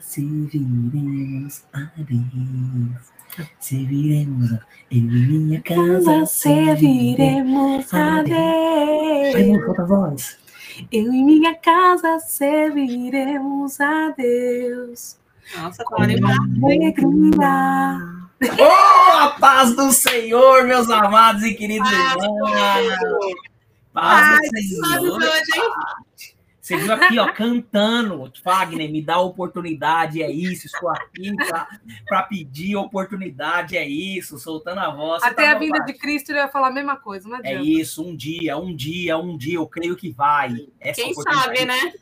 serviremos a Deus. Serviremos, eu e minha casa serviremos a Deus. Vai, amor, falta a voz. Eu e minha casa serviremos a Deus. Nossa, com alegria. Oh, a paz do Senhor, meus amados e queridos irmãos. Paz do Senhor. Você viu aqui, ó, cantando. Wagner, me dá oportunidade, é isso. Estou aqui para pedir oportunidade, é isso. Soltando a voz. Até tá a vinda parte. de Cristo ele vai falar a mesma coisa, não É isso, um dia, um dia, um dia, eu creio que vai. Essa Quem sabe, né?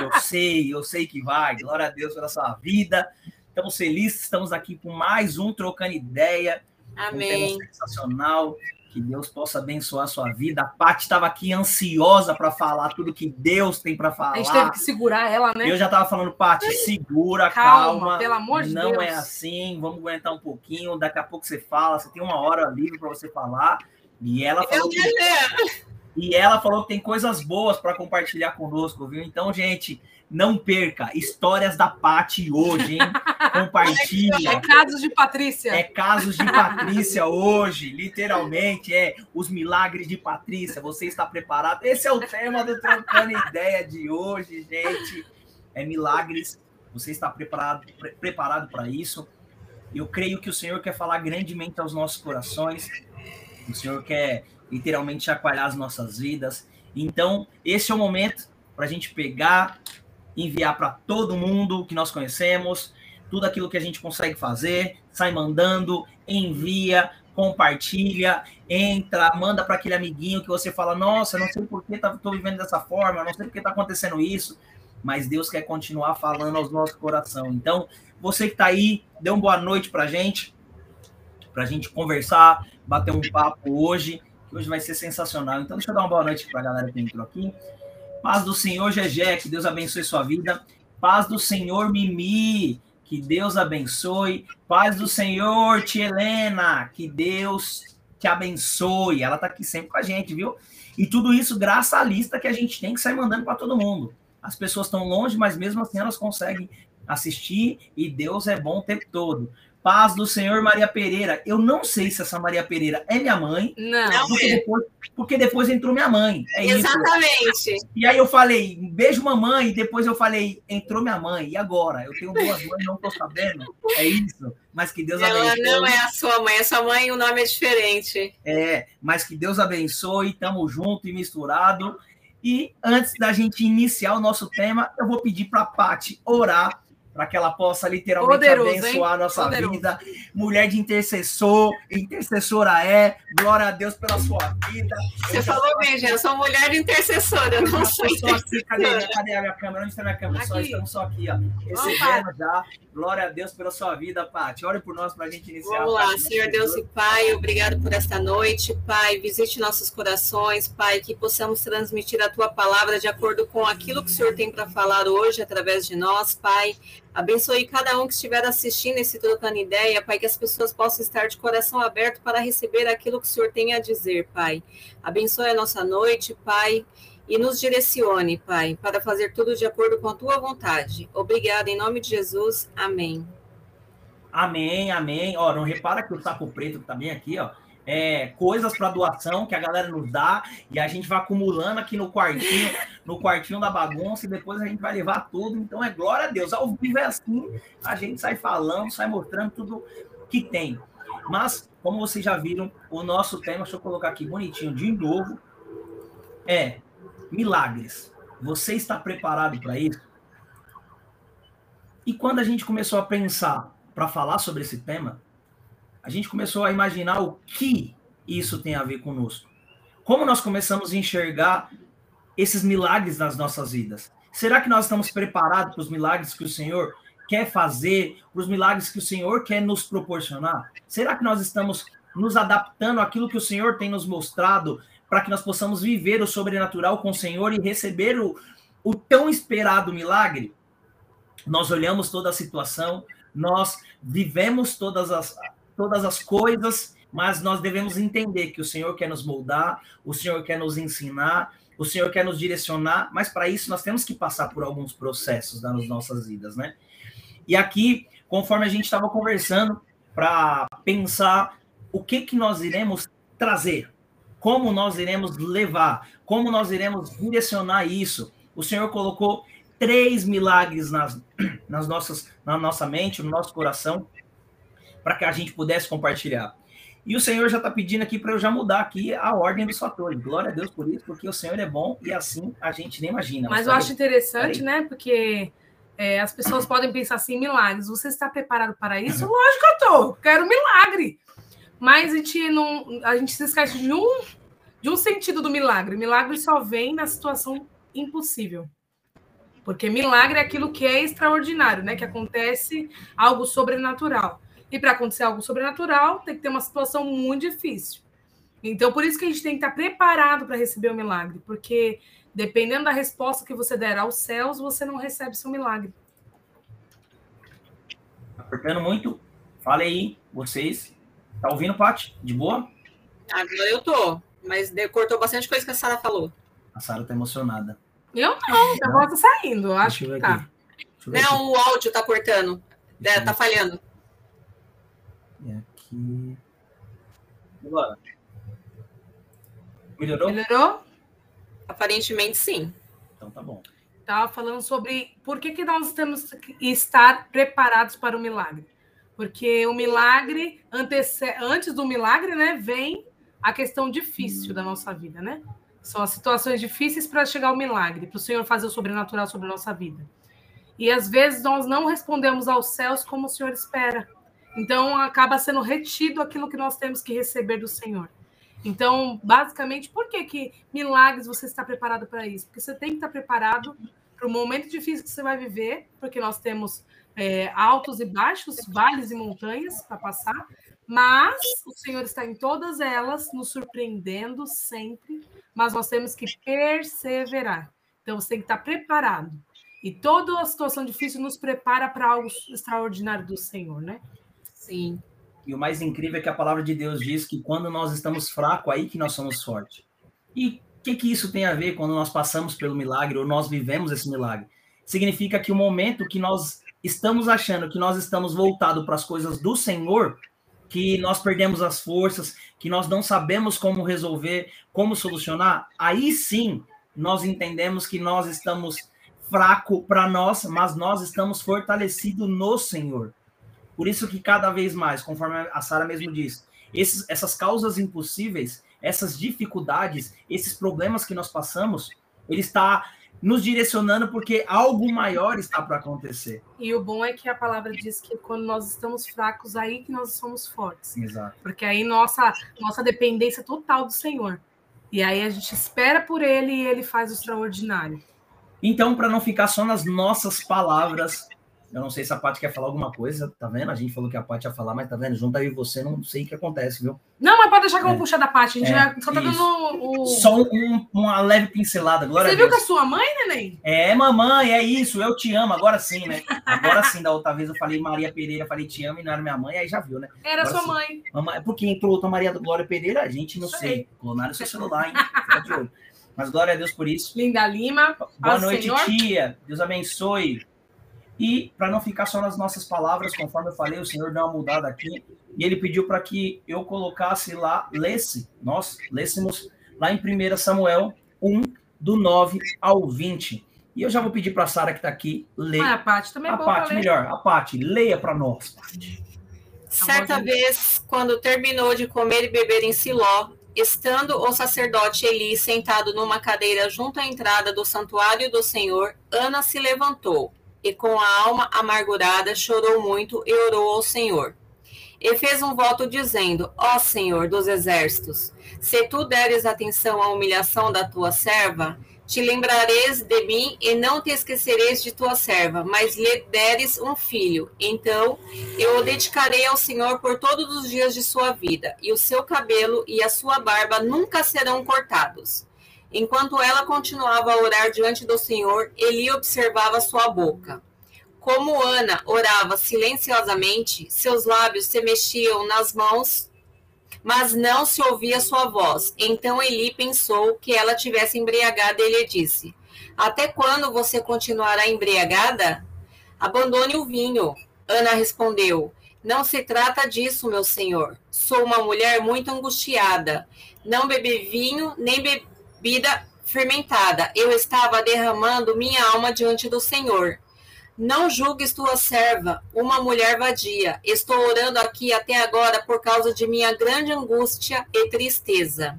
Eu sei, eu sei que vai. Glória a Deus pela sua vida. Estamos felizes, estamos aqui com mais um Trocando Ideia. Amém. Um sensacional. Que Deus possa abençoar a sua vida. A Paty estava aqui ansiosa para falar tudo que Deus tem para falar. A gente teve que segurar ela, né? Eu já estava falando, Paty, segura, calma, calma. Pelo amor de não Deus. Não é assim, vamos aguentar um pouquinho. Daqui a pouco você fala, você tem uma hora livre para você falar. E ela falou. Que... E ela falou que tem coisas boas para compartilhar conosco, viu? Então, gente, não perca histórias da Pati hoje, hein? Compartilha. É casos de Patrícia. É casos de Patrícia hoje, literalmente é os milagres de Patrícia. Você está preparado? Esse é o tema do trocando ideia de hoje, gente. É milagres. Você está preparado pre preparado para isso? Eu creio que o Senhor quer falar grandemente aos nossos corações. O Senhor quer literalmente chacoalhar as nossas vidas. Então, esse é o momento para a gente pegar enviar para todo mundo que nós conhecemos, tudo aquilo que a gente consegue fazer, sai mandando, envia, compartilha, entra, manda para aquele amiguinho que você fala: Nossa, não sei por que estou tá, vivendo dessa forma, não sei por que está acontecendo isso, mas Deus quer continuar falando aos nossos corações. Então, você que está aí, dê uma boa noite para a gente, para a gente conversar, bater um papo hoje, que hoje vai ser sensacional. Então, deixa eu dar uma boa noite para a galera que entrou aqui. Paz do Senhor, Gegé, que Deus abençoe sua vida. Paz do Senhor, Mimi, que Deus abençoe. Paz do Senhor, Tia Helena, que Deus te abençoe. Ela tá aqui sempre com a gente, viu? E tudo isso graças à lista que a gente tem que sair mandando para todo mundo. As pessoas estão longe, mas mesmo assim elas conseguem assistir e Deus é bom o tempo todo. Paz do Senhor Maria Pereira. Eu não sei se essa Maria Pereira é minha mãe. Não. Porque depois, porque depois entrou minha mãe. É Exatamente. Isso. E aí eu falei, beijo mamãe, e depois eu falei, entrou minha mãe. E agora? Eu tenho duas mães, não estou sabendo. É isso. Mas que Deus Ela abençoe. Ela não é a sua mãe, a sua mãe o nome é diferente. É, mas que Deus abençoe, estamos junto e misturado. E antes da gente iniciar o nosso tema, eu vou pedir para a Paty orar para que ela possa literalmente Poderoso, abençoar hein? a nossa Poderoso. vida. Mulher de intercessor, intercessora é, glória a Deus pela sua vida. Você eu falou bem, gente, eu sou mulher de intercessora, eu não sou só aqui, cadê, cadê a minha câmera? Onde está a minha câmera? Só, estamos só aqui, ó. Recebendo já. Glória a Deus pela sua vida, Paty. Ore por nós para a gente iniciar. Vamos lá, Senhor Deus e Pai, obrigado por esta noite. Pai, visite nossos corações, Pai, que possamos transmitir a tua palavra de acordo com aquilo que o Senhor tem para falar hoje através de nós, Pai. Abençoe cada um que estiver assistindo esse Trocando Ideia, Pai, que as pessoas possam estar de coração aberto para receber aquilo que o Senhor tem a dizer, Pai. Abençoe a nossa noite, Pai, e nos direcione, Pai, para fazer tudo de acordo com a tua vontade. Obrigada, em nome de Jesus. Amém. Amém, amém. Ó, não repara que o saco preto que tá bem aqui, ó é, coisas para doação que a galera nos dá e a gente vai acumulando aqui no quartinho, no quartinho da bagunça e depois a gente vai levar tudo. Então é glória a Deus. Ao vivo é assim, a gente sai falando, sai mostrando tudo que tem. Mas, como vocês já viram, o nosso tema, deixa eu colocar aqui bonitinho de novo, é milagres. Você está preparado para isso? E quando a gente começou a pensar para falar sobre esse tema, a gente começou a imaginar o que isso tem a ver conosco. Como nós começamos a enxergar esses milagres nas nossas vidas? Será que nós estamos preparados para os milagres que o Senhor quer fazer, para os milagres que o Senhor quer nos proporcionar? Será que nós estamos nos adaptando àquilo que o Senhor tem nos mostrado para que nós possamos viver o sobrenatural com o Senhor e receber o, o tão esperado milagre? Nós olhamos toda a situação, nós vivemos todas as, todas as coisas, mas nós devemos entender que o Senhor quer nos moldar, o Senhor quer nos ensinar, o Senhor quer nos direcionar, mas para isso nós temos que passar por alguns processos nas nossas vidas, né? E aqui, conforme a gente estava conversando, para pensar o que que nós iremos trazer, como nós iremos levar, como nós iremos direcionar isso. O Senhor colocou três milagres nas, nas nossas, na nossa mente, no nosso coração, para que a gente pudesse compartilhar. E o Senhor já está pedindo aqui para eu já mudar aqui a ordem dos fatores. Glória a Deus por isso, porque o Senhor é bom e assim a gente nem imagina. Mas, Mas eu acho interessante, né? Porque é, as pessoas podem pensar assim, milagres. Você está preparado para isso? Lógico que eu estou. Quero milagre. Mas a gente não, a gente se esquece de um, de um sentido do milagre. Milagre só vem na situação impossível. Porque milagre é aquilo que é extraordinário, né? Que acontece algo sobrenatural. E para acontecer algo sobrenatural, tem que ter uma situação muito difícil. Então, por isso que a gente tem que estar preparado para receber o milagre, porque dependendo da resposta que você der aos céus, você não recebe seu milagre. Apertando muito. Fale aí, vocês. Tá ouvindo, Paty? De boa? Agora eu tô, mas cortou bastante coisa que a Sara falou. A Sara tá emocionada. Eu não, a voz tá saindo, acho que tá. Não, aqui. o áudio tá cortando. É, tá falhando. E aqui. Agora. Melhorou? Melhorou? Aparentemente sim. Então tá bom. Estava falando sobre por que, que nós temos que estar preparados para o milagre. Porque o milagre, antece... antes do milagre, né, vem a questão difícil da nossa vida, né? São as situações difíceis para chegar ao milagre, para o Senhor fazer o sobrenatural sobre a nossa vida. E às vezes nós não respondemos aos céus como o Senhor espera. Então acaba sendo retido aquilo que nós temos que receber do Senhor. Então, basicamente, por que, que milagres você está preparado para isso? Porque você tem que estar preparado para o momento difícil que você vai viver, porque nós temos é, altos e baixos, vales e montanhas para passar, mas o Senhor está em todas elas, nos surpreendendo sempre, mas nós temos que perseverar. Então, você tem que estar preparado. E toda a situação difícil nos prepara para algo extraordinário do Senhor, né? Sim. E o mais incrível é que a palavra de Deus diz que quando nós estamos fracos, aí que nós somos fortes. E o que, que isso tem a ver quando nós passamos pelo milagre ou nós vivemos esse milagre? Significa que o momento que nós estamos achando que nós estamos voltados para as coisas do Senhor, que nós perdemos as forças, que nós não sabemos como resolver, como solucionar, aí sim nós entendemos que nós estamos fraco para nós, mas nós estamos fortalecidos no Senhor. Por isso que cada vez mais, conforme a Sara mesmo disse, esses, essas causas impossíveis, essas dificuldades, esses problemas que nós passamos, ele está nos direcionando porque algo maior está para acontecer. E o bom é que a palavra diz que quando nós estamos fracos, aí que nós somos fortes. Exato. Porque aí nossa nossa dependência total do Senhor. E aí a gente espera por ele e ele faz o extraordinário. Então, para não ficar só nas nossas palavras, eu não sei se a Paty quer falar alguma coisa, tá vendo? A gente falou que a Paty ia falar, mas tá vendo? Junto aí você, não sei o que acontece, viu? Não, mas pode deixar que eu vou é. puxar da Paty. A gente é, só tá dando o... Só um, uma leve pincelada. Glória você viu com a sua mãe, neném? É, mamãe, é isso, eu te amo. Agora sim, né? Agora sim, da outra vez eu falei Maria Pereira, falei te amo e não era minha mãe, aí já viu, né? Era Agora, sua sim. mãe. Mamãe, porque entrou outra Maria do Glória Pereira, a gente não sei. Clonaram seu celular, hein? Fica de olho. Mas glória a Deus por isso. Linda Lima. Boa noite, senhor. tia. Deus abençoe. E para não ficar só nas nossas palavras, conforme eu falei, o Senhor deu uma mudada aqui e ele pediu para que eu colocasse lá, lesse, nós lêssemos lá em 1 Samuel 1, do 9 ao 20. E eu já vou pedir para a Sara que está aqui ler. Ah, a Paty também é A Paty, melhor. A Paty, leia para nós, Paty. Certa vez, quando terminou de comer e beber em Siló, estando o sacerdote Eli sentado numa cadeira junto à entrada do santuário do Senhor, Ana se levantou e com a alma amargurada chorou muito e orou ao Senhor. E fez um voto dizendo: Ó Senhor dos exércitos, se tu deres atenção à humilhação da tua serva, te lembrareis de mim e não te esquecereis de tua serva, mas lhe deres um filho. Então eu o dedicarei ao Senhor por todos os dias de sua vida, e o seu cabelo e a sua barba nunca serão cortados. Enquanto ela continuava a orar diante do Senhor, Eli observava sua boca. Como Ana orava silenciosamente, seus lábios se mexiam nas mãos mas não se ouvia sua voz. Então Eli pensou que ela tivesse embriagada e lhe disse: Até quando você continuará embriagada? Abandone o vinho. Ana respondeu: Não se trata disso, meu senhor. Sou uma mulher muito angustiada. Não bebi vinho nem bebida fermentada. Eu estava derramando minha alma diante do Senhor. Não julgues tua serva, uma mulher vadia. Estou orando aqui até agora por causa de minha grande angústia e tristeza.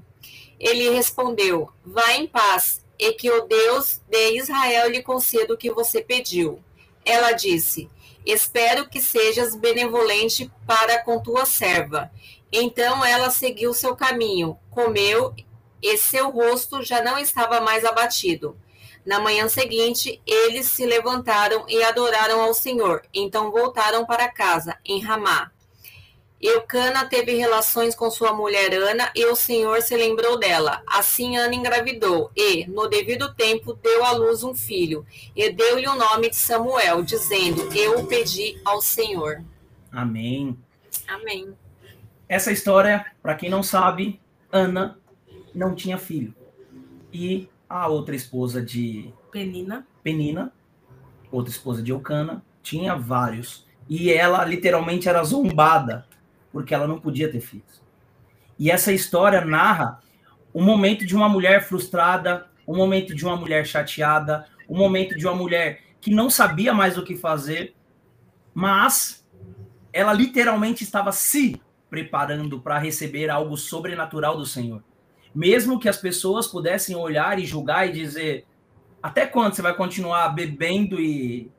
Ele respondeu: Vá em paz, e que o Deus de Israel lhe conceda o que você pediu. Ela disse: Espero que sejas benevolente para com tua serva. Então ela seguiu seu caminho, comeu, e seu rosto já não estava mais abatido. Na manhã seguinte, eles se levantaram e adoraram ao Senhor. Então voltaram para casa, em Ramá. Eucana teve relações com sua mulher Ana e o Senhor se lembrou dela. Assim Ana engravidou e, no devido tempo, deu à luz um filho e deu-lhe o nome de Samuel, dizendo: Eu o pedi ao Senhor. Amém. Amém. Essa história, para quem não sabe, Ana não tinha filho. E a outra esposa de Penina, Penina, outra esposa de Eucana, tinha vários. E ela literalmente era zombada, porque ela não podia ter filhos. E essa história narra o momento de uma mulher frustrada, o momento de uma mulher chateada, o momento de uma mulher que não sabia mais o que fazer, mas ela literalmente estava se preparando para receber algo sobrenatural do Senhor mesmo que as pessoas pudessem olhar e julgar e dizer até quando você vai continuar bebendo e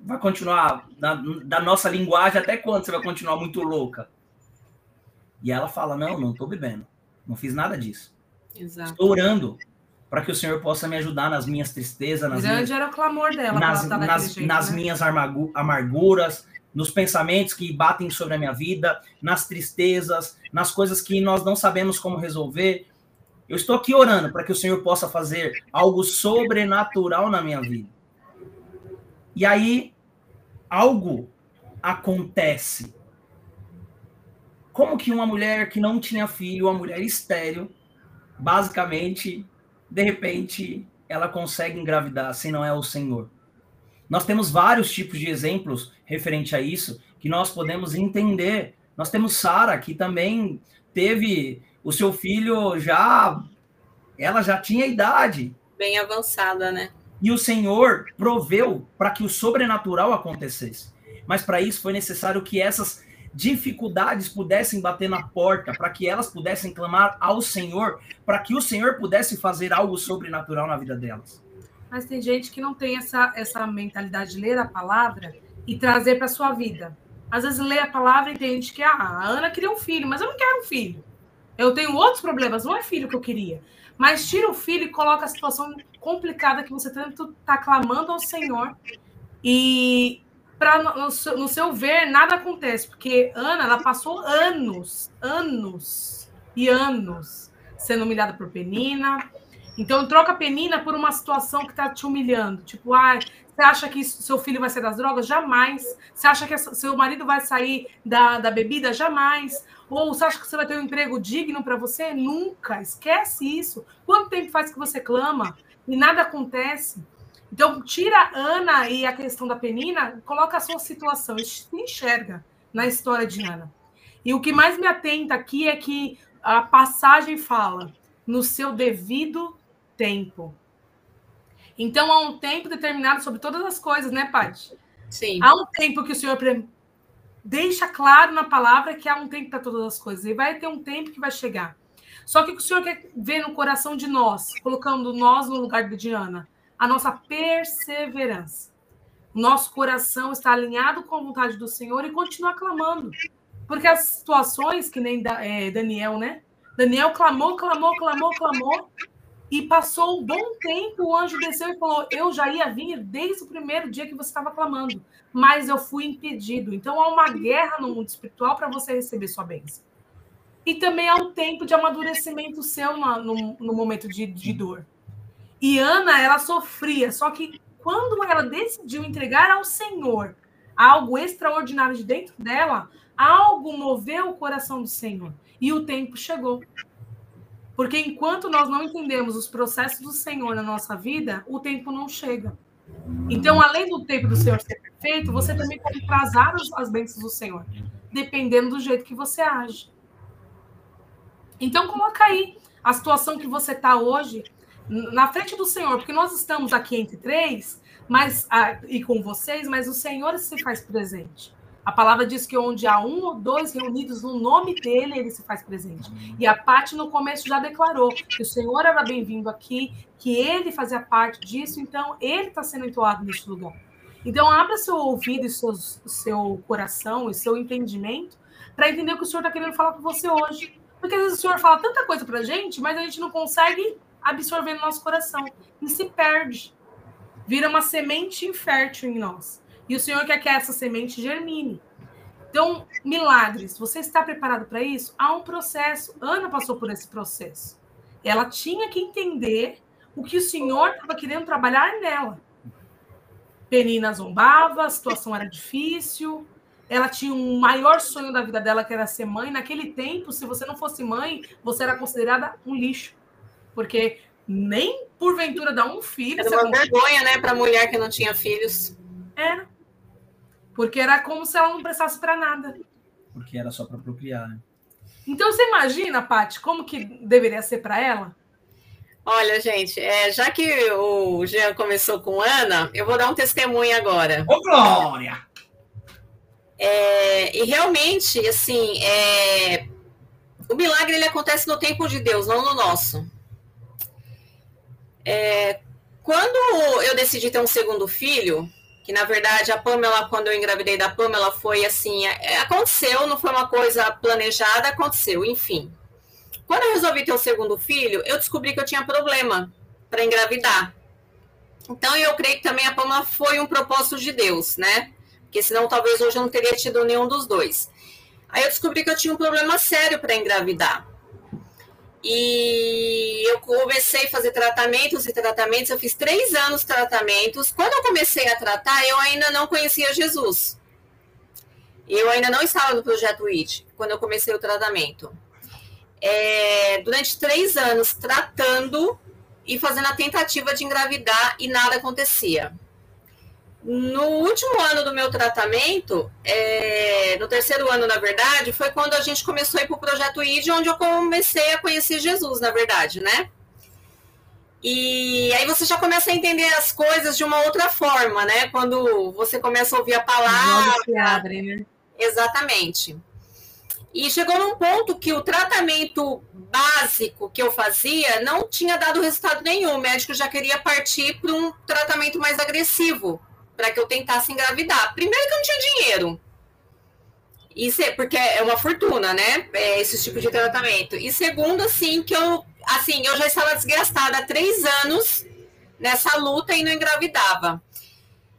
vai continuar na, da nossa linguagem até quando você vai continuar muito louca? E ela fala: Não, não estou bebendo, não fiz nada disso. Exato. Estou orando para que o Senhor possa me ajudar nas minhas tristezas, nas Grande minhas, era o clamor dela, nas, nas, jeito, nas né? minhas amarguras, nos pensamentos que batem sobre a minha vida, nas tristezas, nas coisas que nós não sabemos como resolver. Eu estou aqui orando para que o Senhor possa fazer algo sobrenatural na minha vida. E aí, algo acontece. Como que uma mulher que não tinha filho, uma mulher estéril, basicamente, de repente, ela consegue engravidar, se não é o Senhor? Nós temos vários tipos de exemplos referente a isso que nós podemos entender. Nós temos Sara, que também teve o seu filho já. Ela já tinha idade. Bem avançada, né? E o Senhor proveu para que o sobrenatural acontecesse. Mas para isso foi necessário que essas dificuldades pudessem bater na porta, para que elas pudessem clamar ao Senhor, para que o Senhor pudesse fazer algo sobrenatural na vida delas. Mas tem gente que não tem essa, essa mentalidade de ler a palavra e trazer para sua vida. Às vezes lê a palavra e entende que ah, a Ana queria um filho, mas eu não quero um filho. Eu tenho outros problemas, não é filho que eu queria. Mas tira o filho e coloca a situação complicada que você tanto está clamando ao Senhor. E para no, no, seu ver nada acontece, porque Ana ela passou anos, anos e anos sendo humilhada por Penina, então, troca a penina por uma situação que está te humilhando. Tipo, ah, você acha que seu filho vai sair das drogas? Jamais. Você acha que seu marido vai sair da, da bebida? Jamais. Ou você acha que você vai ter um emprego digno para você? Nunca. Esquece isso. Quanto tempo faz que você clama e nada acontece? Então, tira a Ana e a questão da penina, coloca a sua situação, enxerga na história de Ana. E o que mais me atenta aqui é que a passagem fala no seu devido tempo. Então, há um tempo determinado sobre todas as coisas, né, Paty? Sim. Há um tempo que o Senhor deixa claro na palavra que há um tempo para todas as coisas. E vai ter um tempo que vai chegar. Só que o Senhor quer ver no coração de nós, colocando nós no lugar de Diana, a nossa perseverança. Nosso coração está alinhado com a vontade do Senhor e continuar clamando. Porque as situações, que nem é, Daniel, né? Daniel clamou, clamou, clamou, clamou. E passou um bom tempo, o anjo desceu e falou: Eu já ia vir desde o primeiro dia que você estava clamando, mas eu fui impedido. Então há uma guerra no mundo espiritual para você receber sua bênção. E também há um tempo de amadurecimento seu no, no, no momento de, de dor. E Ana, ela sofria, só que quando ela decidiu entregar ao Senhor algo extraordinário de dentro dela, algo moveu o coração do Senhor e o tempo chegou. Porque enquanto nós não entendemos os processos do Senhor na nossa vida, o tempo não chega. Então, além do tempo do Senhor ser perfeito, você também pode atrasar as bênçãos do Senhor, dependendo do jeito que você age. Então, coloca aí a situação que você está hoje na frente do Senhor, porque nós estamos aqui entre três, mas ah, e com vocês, mas o Senhor se faz presente. A palavra diz que onde há um ou dois reunidos no nome dele, ele se faz presente. E a parte no começo já declarou que o Senhor era bem-vindo aqui, que ele fazia parte disso, então ele está sendo entoado neste lugar. Então, abra seu ouvido e seu, seu coração e seu entendimento para entender o que o Senhor está querendo falar com você hoje. Porque às vezes o Senhor fala tanta coisa para a gente, mas a gente não consegue absorver no nosso coração e se perde. Vira uma semente infértil em nós. E o Senhor quer que essa semente germine. Então, milagres, você está preparado para isso? Há um processo. Ana passou por esse processo. Ela tinha que entender o que o Senhor estava querendo trabalhar nela. Penina zombava, a situação era difícil. Ela tinha um maior sonho da vida dela, que era ser mãe. Naquele tempo, se você não fosse mãe, você era considerada um lixo. Porque nem porventura dar um filho. Era uma vergonha, né, para mulher que não tinha filhos. Era. Porque era como se ela não prestasse para nada. Porque era só para procriar. Né? Então você imagina, Paty, como que deveria ser para ela? Olha, gente, é, já que o Jean começou com Ana, eu vou dar um testemunho agora. Ô, Glória! É, e realmente, assim, é, o milagre ele acontece no tempo de Deus, não no nosso. É, quando eu decidi ter um segundo filho, que na verdade a Pamela, quando eu engravidei da Pamela, foi assim: é, aconteceu, não foi uma coisa planejada, aconteceu, enfim. Quando eu resolvi ter o segundo filho, eu descobri que eu tinha problema para engravidar. Então eu creio que também a Pamela foi um propósito de Deus, né? Porque senão talvez hoje eu não teria tido nenhum dos dois. Aí eu descobri que eu tinha um problema sério para engravidar. E eu comecei a fazer tratamentos e tratamentos. Eu fiz três anos tratamentos. Quando eu comecei a tratar, eu ainda não conhecia Jesus. Eu ainda não estava no projeto IT quando eu comecei o tratamento. É, durante três anos tratando e fazendo a tentativa de engravidar e nada acontecia. No último ano do meu tratamento, é, no terceiro ano, na verdade, foi quando a gente começou a ir para o projeto ID, onde eu comecei a conhecer Jesus, na verdade, né? E aí você já começa a entender as coisas de uma outra forma, né? Quando você começa a ouvir a palavra. Se abre, né? Exatamente. E chegou num ponto que o tratamento básico que eu fazia não tinha dado resultado nenhum. O médico já queria partir para um tratamento mais agressivo para que eu tentasse engravidar. Primeiro que eu não tinha dinheiro. Isso é, porque é uma fortuna, né? É, esse tipo de tratamento. E segundo, assim, que eu, assim, eu já estava desgastada há três anos nessa luta e não engravidava.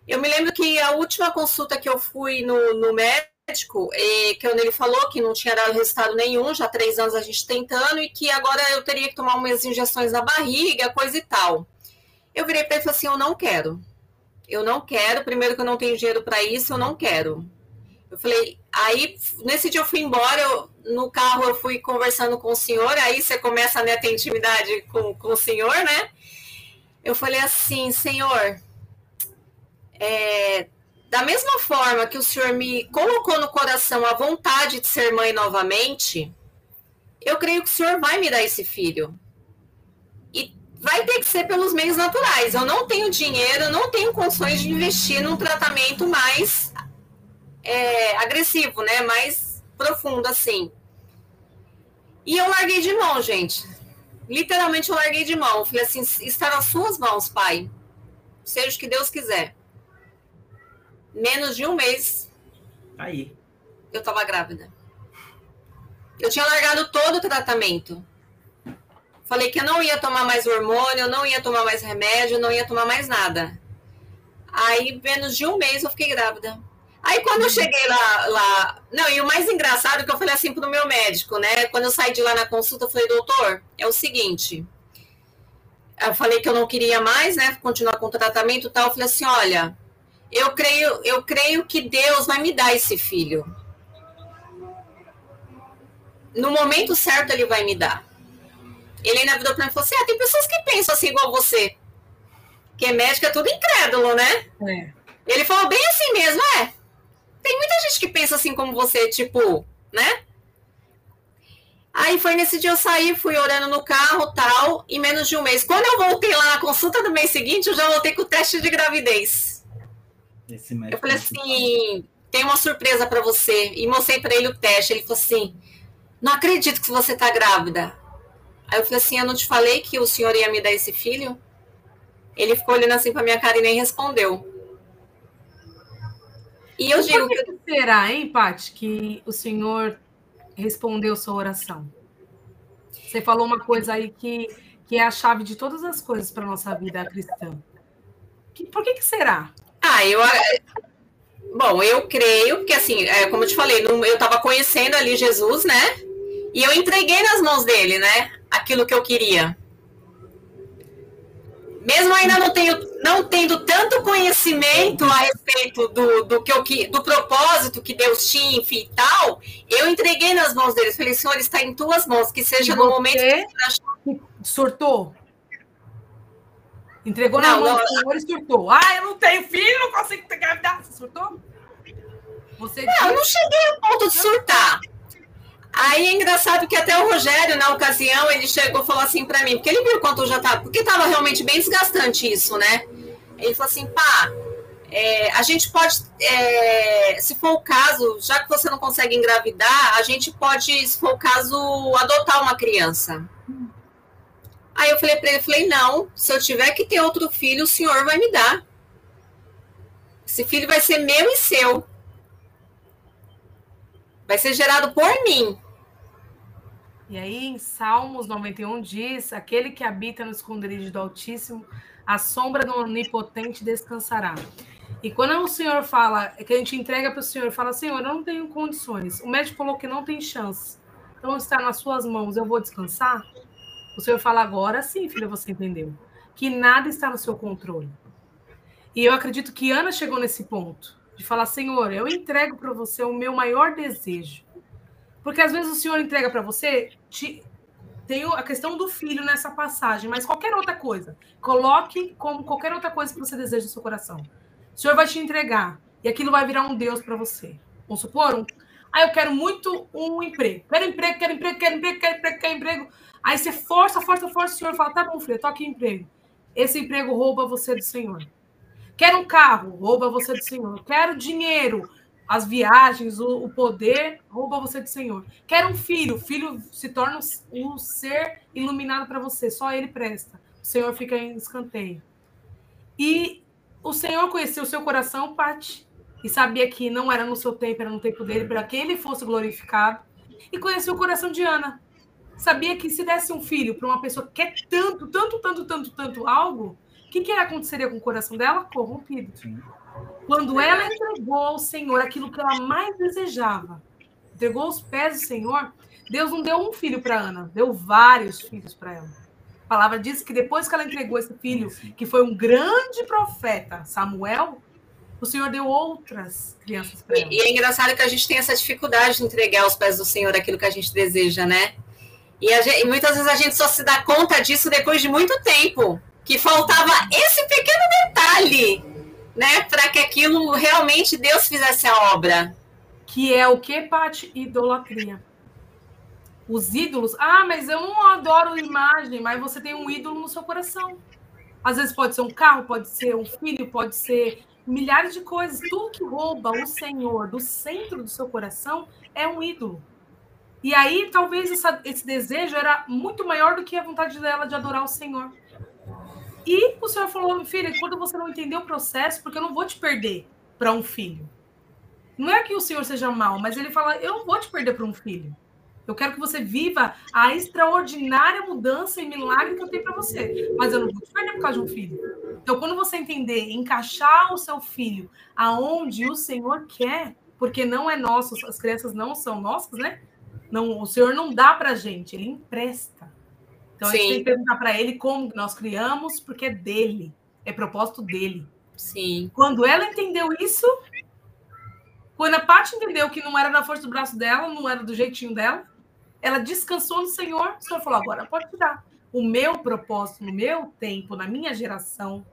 Eu me lembro que a última consulta que eu fui no, no médico, e, que ele falou que não tinha dado resultado nenhum, já há três anos a gente tentando, e que agora eu teria que tomar umas injeções na barriga, coisa e tal. Eu virei para ele e falei assim: eu não quero eu não quero, primeiro que eu não tenho dinheiro para isso, eu não quero. Eu falei, aí nesse dia eu fui embora, eu, no carro eu fui conversando com o senhor, aí você começa né, a ter intimidade com, com o senhor, né? Eu falei assim, senhor, é, da mesma forma que o senhor me colocou no coração a vontade de ser mãe novamente, eu creio que o senhor vai me dar esse filho vai ter que ser pelos meios naturais. Eu não tenho dinheiro, não tenho condições de investir num tratamento mais é, agressivo, né? Mais profundo, assim. E eu larguei de mão, gente. Literalmente eu larguei de mão. Falei assim, está nas suas mãos, pai. Seja o que Deus quiser. Menos de um mês. Aí. Eu estava grávida. Eu tinha largado todo o tratamento. Falei que eu não ia tomar mais hormônio, não ia tomar mais remédio, não ia tomar mais nada. Aí, menos de um mês, eu fiquei grávida. Aí, quando eu cheguei lá, lá. Não, e o mais engraçado é que eu falei assim pro meu médico, né? Quando eu saí de lá na consulta, eu falei, doutor, é o seguinte. Eu falei que eu não queria mais, né? Continuar com o tratamento e tal. Eu falei assim: olha, eu creio, eu creio que Deus vai me dar esse filho. no momento certo ele vai me dar. Ele ainda virou para mim e falou assim: ah, tem pessoas que pensam assim igual você. Que é médico é tudo incrédulo, né? É. Ele falou bem assim mesmo, é. Tem muita gente que pensa assim como você, tipo, né? Aí foi nesse dia eu saí, fui orando no carro tal, em menos de um mês. Quando eu voltei lá na consulta do mês seguinte, eu já voltei com o teste de gravidez. eu falei assim: tem uma surpresa para você. E mostrei para ele o teste. Ele falou assim: não acredito que você tá grávida. Aí eu falei assim: eu não te falei que o senhor ia me dar esse filho? Ele ficou olhando assim para minha cara e nem respondeu. E eu digo. Por que, será, hein, Paty, que o senhor respondeu sua oração? Você falou uma coisa aí que, que é a chave de todas as coisas para nossa vida cristã. Por que, que será? Ah, eu. Bom, eu creio, porque assim, é, como eu te falei, eu estava conhecendo ali Jesus, né? E eu entreguei nas mãos dele, né? Aquilo que eu queria mesmo ainda não, tenho, não tendo tanto conhecimento a respeito do, do, que eu, do propósito que Deus tinha, enfim, tal, eu entreguei nas mãos deles. Falei, Senhor, está em tuas mãos, que seja e no momento que surtou. Entregou na mão do Senhor e surtou. Ah, eu não tenho filho, não consigo ter gravidade. Você surtou? Você não, eu não cheguei ao ponto de surtar. Aí é engraçado que até o Rogério, na ocasião, ele chegou e falou assim para mim, porque ele viu quanto já tá, porque estava realmente bem desgastante isso, né? Ele falou assim, pá, é, a gente pode, é, se for o caso, já que você não consegue engravidar, a gente pode, se for o caso, adotar uma criança. Aí eu falei para ele, falei, não, se eu tiver que ter outro filho, o senhor vai me dar. Esse filho vai ser meu e seu. Vai ser gerado por mim. E aí, em Salmos 91 diz: Aquele que habita no esconderijo do Altíssimo, a sombra do Onipotente descansará. E quando o Senhor fala, que a gente entrega para o Senhor, fala: Senhor, eu não tenho condições. O médico falou que não tem chance. Então está nas suas mãos, eu vou descansar? O Senhor fala: Agora sim, filha, você entendeu. Que nada está no seu controle. E eu acredito que Ana chegou nesse ponto de falar: Senhor, eu entrego para você o meu maior desejo porque às vezes o Senhor entrega para você, te... tem a questão do filho nessa passagem, mas qualquer outra coisa. Coloque como qualquer outra coisa que você deseja no seu coração. O Senhor vai te entregar e aquilo vai virar um Deus para você. Vamos supor, um... ah, eu quero muito um emprego. Quero emprego, quero emprego, quero emprego, quero emprego, quero emprego. Aí você força, força, força, o Senhor fala, tá bom, filho, tô aqui emprego. Esse emprego rouba você do Senhor. Quero um carro, rouba você do Senhor. Quero dinheiro, as viagens, o, o, poder rouba você do Senhor. Quer um filho, o filho se torna um ser iluminado para você, só ele presta. O Senhor fica em escanteio. E o Senhor conheceu o seu coração, Pati, e sabia que não era no seu tempo, era no tempo dele, para que ele fosse glorificado. E conheceu o coração de Ana. Sabia que se desse um filho para uma pessoa que quer tanto, tanto, tanto, tanto, tanto algo, o que, que aconteceria com o coração dela? Corrompido. Sim. Quando ela entregou ao Senhor aquilo que ela mais desejava, entregou aos pés do Senhor, Deus não deu um filho para Ana, deu vários filhos para ela. A palavra diz que depois que ela entregou esse filho, que foi um grande profeta, Samuel, o Senhor deu outras crianças para ela. E é engraçado que a gente tem essa dificuldade de entregar aos pés do Senhor aquilo que a gente deseja, né? E, gente, e muitas vezes a gente só se dá conta disso depois de muito tempo, que faltava esse pequeno detalhe né, para que aquilo realmente Deus fizesse a obra. Que é o que, Paty? Idolatria. Os ídolos. Ah, mas eu não adoro imagem, mas você tem um ídolo no seu coração. Às vezes pode ser um carro, pode ser um filho, pode ser milhares de coisas. Tudo que rouba o Senhor do centro do seu coração é um ídolo. E aí, talvez essa, esse desejo era muito maior do que a vontade dela de adorar o Senhor. E o senhor falou, filha, quando você não entender o processo, porque eu não vou te perder para um filho. Não é que o senhor seja mal, mas ele fala, eu não vou te perder para um filho. Eu quero que você viva a extraordinária mudança e milagre que eu tenho para você. Mas eu não vou te perder por causa de um filho. Então, quando você entender, encaixar o seu filho aonde o Senhor quer, porque não é nosso, as crianças não são nossas, né? Não, o Senhor não dá para gente, ele empresta. Então Sim. a gente tem que perguntar para ele como nós criamos, porque é dele, é propósito dele. Sim. Quando ela entendeu isso, quando a Paty entendeu que não era na força do braço dela, não era do jeitinho dela, ela descansou no Senhor, o Senhor falou: agora pode te dar. O meu propósito, no meu tempo, na minha geração.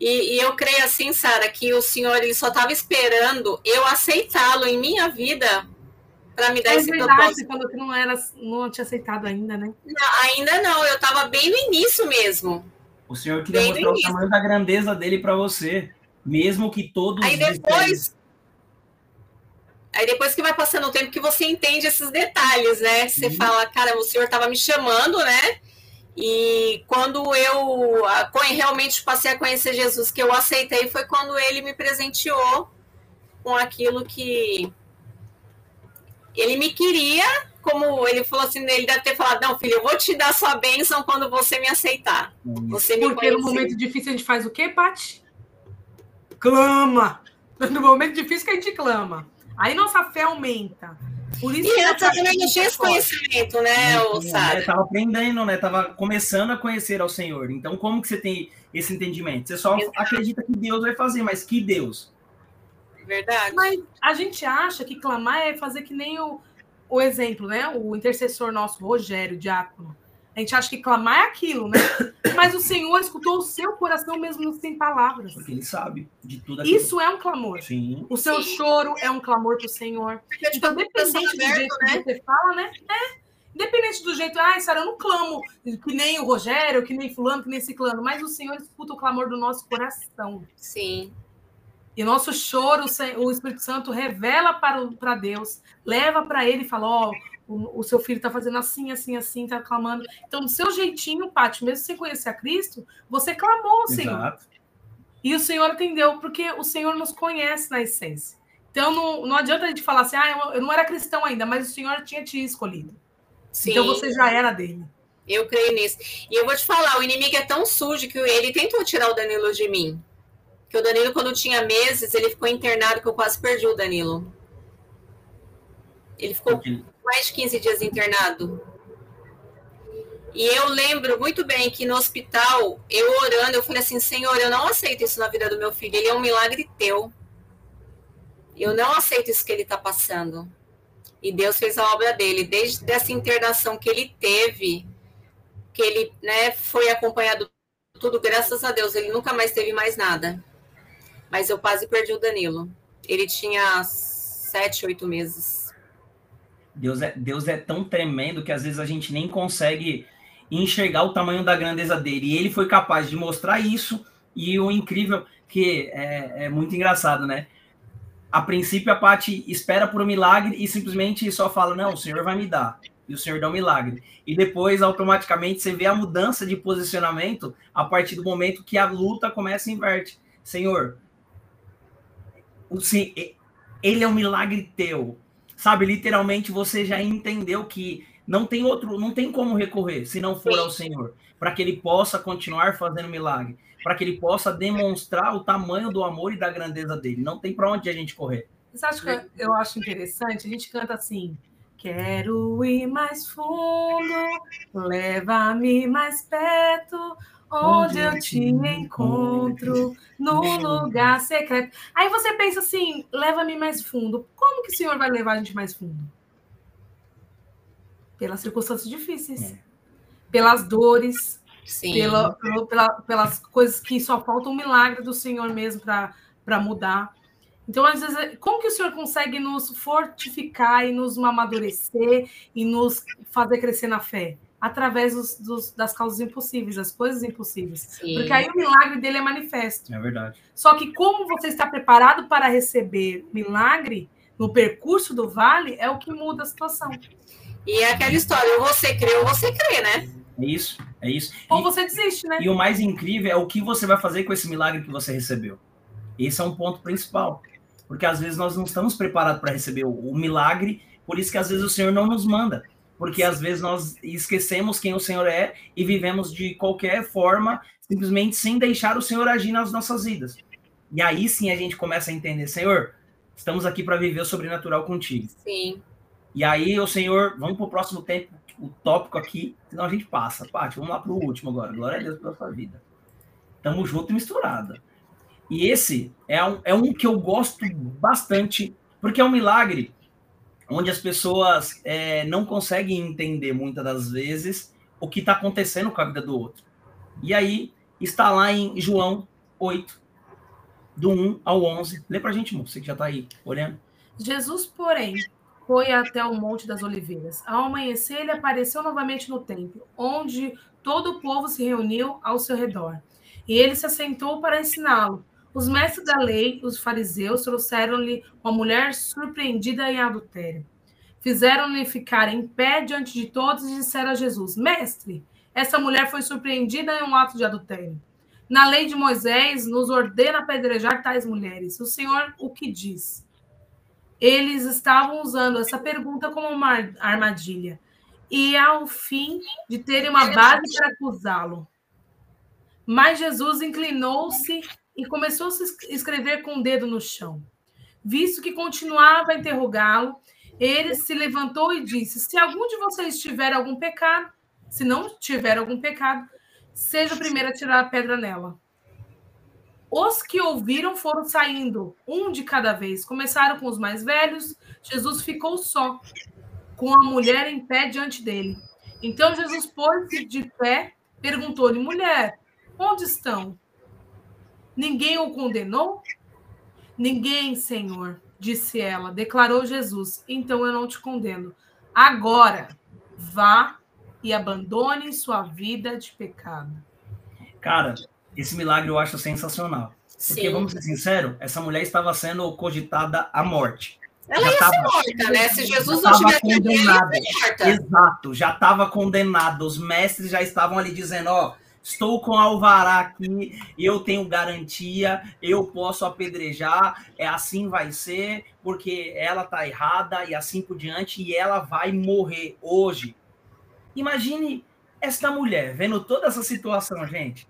E, e eu creio assim, Sara, que o Senhor ele só estava esperando eu aceitá-lo em minha vida para me dar é esse verdade, propósito. Quando não era, não tinha aceitado ainda, né? Não, ainda não, eu estava bem no início mesmo. O Senhor queria bem mostrar o tamanho da grandeza dele para você, mesmo que todos. Aí depois, Aí depois que vai passando o tempo que você entende esses detalhes, né? Você uhum. fala, cara, o senhor estava me chamando, né? E quando eu realmente passei a conhecer Jesus, que eu aceitei, foi quando ele me presenteou com aquilo que ele me queria, como ele falou assim, ele deve ter falado, não, filho, eu vou te dar sua bênção quando você me aceitar. Você me Porque conhecer. no momento difícil a gente faz o quê, Paty? Clama! No momento difícil que a gente clama. Aí nossa fé aumenta. Por isso e antes também não tinha esse conhecimento, né, o Sara? Estava aprendendo, né? Estava começando a conhecer ao Senhor. Então, como que você tem esse entendimento? Você só Exato. acredita que Deus vai fazer, mas que Deus? Verdade. Mas a gente acha que clamar é fazer que nem o, o exemplo, né? O intercessor nosso, Rogério, diácono. A gente acha que clamar é aquilo, né? Mas o Senhor escutou o seu coração mesmo sem palavras. Porque ele sabe de tudo aquilo. Isso é um clamor. Sim. O seu Sim. choro é um clamor para o Senhor. Porque, então, dependente do jeito né? que você fala, né? É. Independente do jeito, ai, Sara, eu não clamo que nem o Rogério, que nem fulano, que nem ciclano, mas o Senhor escuta o clamor do nosso coração. Sim. E nosso choro, o Espírito Santo revela para, para Deus, leva para ele e fala: Ó, oh, o, o seu filho está fazendo assim, assim, assim, está clamando. Então, do seu jeitinho, Paty, mesmo sem conhecer a Cristo, você clamou ao Senhor. Exato. E o Senhor atendeu, porque o Senhor nos conhece na essência. Então, não, não adianta a gente falar assim, ah, eu, eu não era cristão ainda, mas o Senhor tinha te escolhido. Sim. Então, você já era dele. Eu creio nisso. E eu vou te falar, o inimigo é tão sujo que ele tentou tirar o Danilo de mim. Que o Danilo, quando tinha meses, ele ficou internado, que eu quase perdi o Danilo. Ele ficou mais de 15 dias internado. E eu lembro muito bem que no hospital, eu orando, eu falei assim: Senhor, eu não aceito isso na vida do meu filho, ele é um milagre teu. Eu não aceito isso que ele está passando. E Deus fez a obra dele, desde essa internação que ele teve, que ele né, foi acompanhado tudo, graças a Deus, ele nunca mais teve mais nada. Mas eu quase perdi o Danilo. Ele tinha sete, oito meses. Deus é, Deus é tão tremendo que às vezes a gente nem consegue enxergar o tamanho da grandeza dele. E ele foi capaz de mostrar isso. E o incrível, que é, é muito engraçado, né? A princípio, a Paty espera por um milagre e simplesmente só fala: Não, o Senhor vai me dar. E o Senhor dá um milagre. E depois, automaticamente, você vê a mudança de posicionamento a partir do momento que a luta começa a inverter. Senhor, o, ele é um milagre teu sabe? Literalmente você já entendeu que não tem outro, não tem como recorrer se não for ao Senhor, para que ele possa continuar fazendo milagre, para que ele possa demonstrar o tamanho do amor e da grandeza dele. Não tem para onde a gente correr. Você acha que eu acho interessante? A gente canta assim: Quero ir mais fundo, leva-me mais perto, onde eu te encontro, no lugar secreto. Aí você pensa assim, leva-me mais fundo. Como que o Senhor vai levar a gente mais fundo? Pelas circunstâncias difíceis, é. pelas dores, pela, pela, pelas coisas que só falta um milagre do Senhor mesmo para mudar. Então, às vezes, como que o Senhor consegue nos fortificar e nos amadurecer e nos fazer crescer na fé? Através dos, dos, das causas impossíveis, das coisas impossíveis. Sim. Porque aí o milagre dele é manifesto. É verdade. Só que como você está preparado para receber milagre no percurso do vale, é o que muda a situação. E é aquela história, ou você crê ou você crê, né? É isso, é isso. Ou e, você desiste, né? E o mais incrível é o que você vai fazer com esse milagre que você recebeu. Esse é um ponto principal. Porque às vezes nós não estamos preparados para receber o, o milagre, por isso que às vezes o Senhor não nos manda porque às vezes nós esquecemos quem o Senhor é e vivemos de qualquer forma, simplesmente sem deixar o Senhor agir nas nossas vidas. E aí sim a gente começa a entender, Senhor, estamos aqui para viver o sobrenatural contigo. Sim. E aí o Senhor, vamos para o próximo tempo, o tópico aqui, senão a gente passa. Paty, vamos lá para o último agora. Glória a Deus pela sua vida. Tamo junto e misturada. E esse é um, é um que eu gosto bastante, porque é um milagre onde as pessoas é, não conseguem entender muitas das vezes o que está acontecendo com a vida do outro. E aí está lá em João 8, do 1 ao 11. Lê para a gente, você que já está aí olhando. Jesus, porém, foi até o Monte das Oliveiras. Ao amanhecer, ele apareceu novamente no templo, onde todo o povo se reuniu ao seu redor. E ele se assentou para ensiná-lo. Os mestres da lei, os fariseus, trouxeram-lhe uma mulher surpreendida em adultério. Fizeram-lhe ficar em pé diante de todos e disseram a Jesus: Mestre, essa mulher foi surpreendida em um ato de adultério. Na lei de Moisés, nos ordena apedrejar tais mulheres. O Senhor o que diz? Eles estavam usando essa pergunta como uma armadilha e ao fim de terem uma base para acusá-lo. Mas Jesus inclinou-se e começou a escrever com o dedo no chão. Visto que continuava a interrogá-lo, ele se levantou e disse: Se algum de vocês tiver algum pecado, se não tiver algum pecado, seja o primeiro a tirar a pedra nela. Os que ouviram foram saindo, um de cada vez. Começaram com os mais velhos. Jesus ficou só, com a mulher em pé diante dele. Então Jesus pôs-se de pé, perguntou-lhe: Mulher, onde estão? Ninguém o condenou? Ninguém, Senhor, disse ela. Declarou Jesus: Então eu não te condeno. Agora, vá e abandone sua vida de pecado. Cara, esse milagre eu acho sensacional. Porque, Sim. vamos ser sinceros, essa mulher estava sendo cogitada à morte. Ela já ia tava, ser morta, né? Se Jesus não tivesse condenada. Exato, já estava condenada. Os mestres já estavam ali dizendo, ó, estou com alvará aqui, eu tenho garantia, eu posso apedrejar, é assim vai ser, porque ela tá errada e assim por diante, e ela vai morrer hoje. Imagine esta mulher vendo toda essa situação, gente.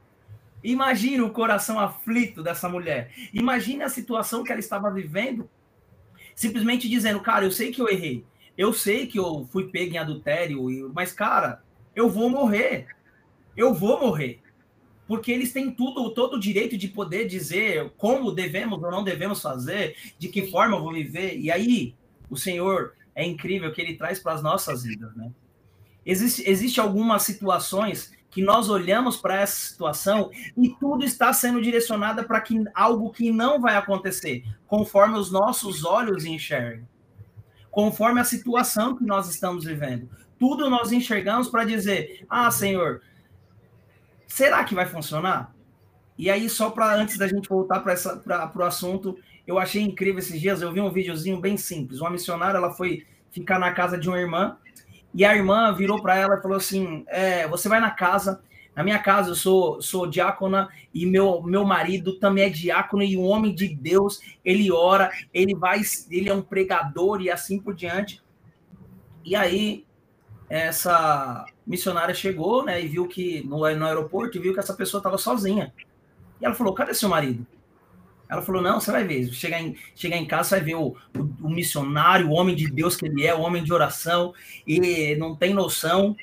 Imagine o coração aflito dessa mulher. Imagine a situação que ela estava vivendo simplesmente dizendo, cara, eu sei que eu errei, eu sei que eu fui pego em adultério, mas, cara, eu vou morrer, eu vou morrer. Porque eles têm tudo, todo o direito de poder dizer como devemos ou não devemos fazer, de que forma eu vou viver. E aí, o Senhor é incrível que ele traz para as nossas vidas, né? Existe, existe algumas situações que nós olhamos para essa situação e tudo está sendo direcionado para que algo que não vai acontecer, conforme os nossos olhos enxergam, conforme a situação que nós estamos vivendo. Tudo nós enxergamos para dizer: "Ah, Senhor, será que vai funcionar?" E aí só para antes da gente voltar para o assunto, eu achei incrível esses dias, eu vi um videozinho bem simples. Uma missionária, ela foi ficar na casa de uma irmã e a irmã virou para ela e falou assim: é, você vai na casa, na minha casa eu sou, sou diácona e meu, meu marido também é diácono e um homem de Deus, ele ora, ele vai, ele é um pregador e assim por diante. E aí essa missionária chegou, né, e viu que no, no aeroporto viu que essa pessoa estava sozinha. E ela falou: "Cadê seu marido?" Ela falou: não, você vai ver. Chegar em, chegar em casa, você vai ver o, o, o, missionário, o homem de Deus que ele é, o homem de oração, e não tem noção.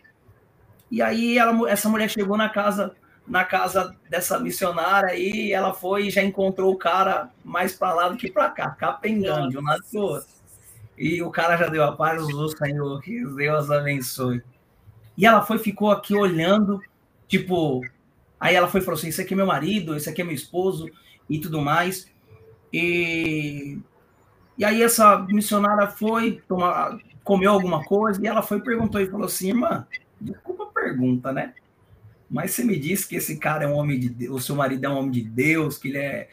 E aí ela, essa mulher chegou na casa na casa dessa missionária e ela foi e já encontrou o cara mais para lá do que para cá, capengando de um lado para outro. E o cara já deu a paz do Senhor, que Deus abençoe. E ela foi, ficou aqui olhando, tipo. Aí ela foi e falou assim: Esse aqui é meu marido, esse aqui é meu esposo e tudo mais. E, e aí essa missionária foi tomar, comeu alguma coisa e ela foi perguntou e falou assim, irmã, desculpa a pergunta, né? Mas você me disse que esse cara é um homem de Deus, o seu marido é um homem de Deus, que ele é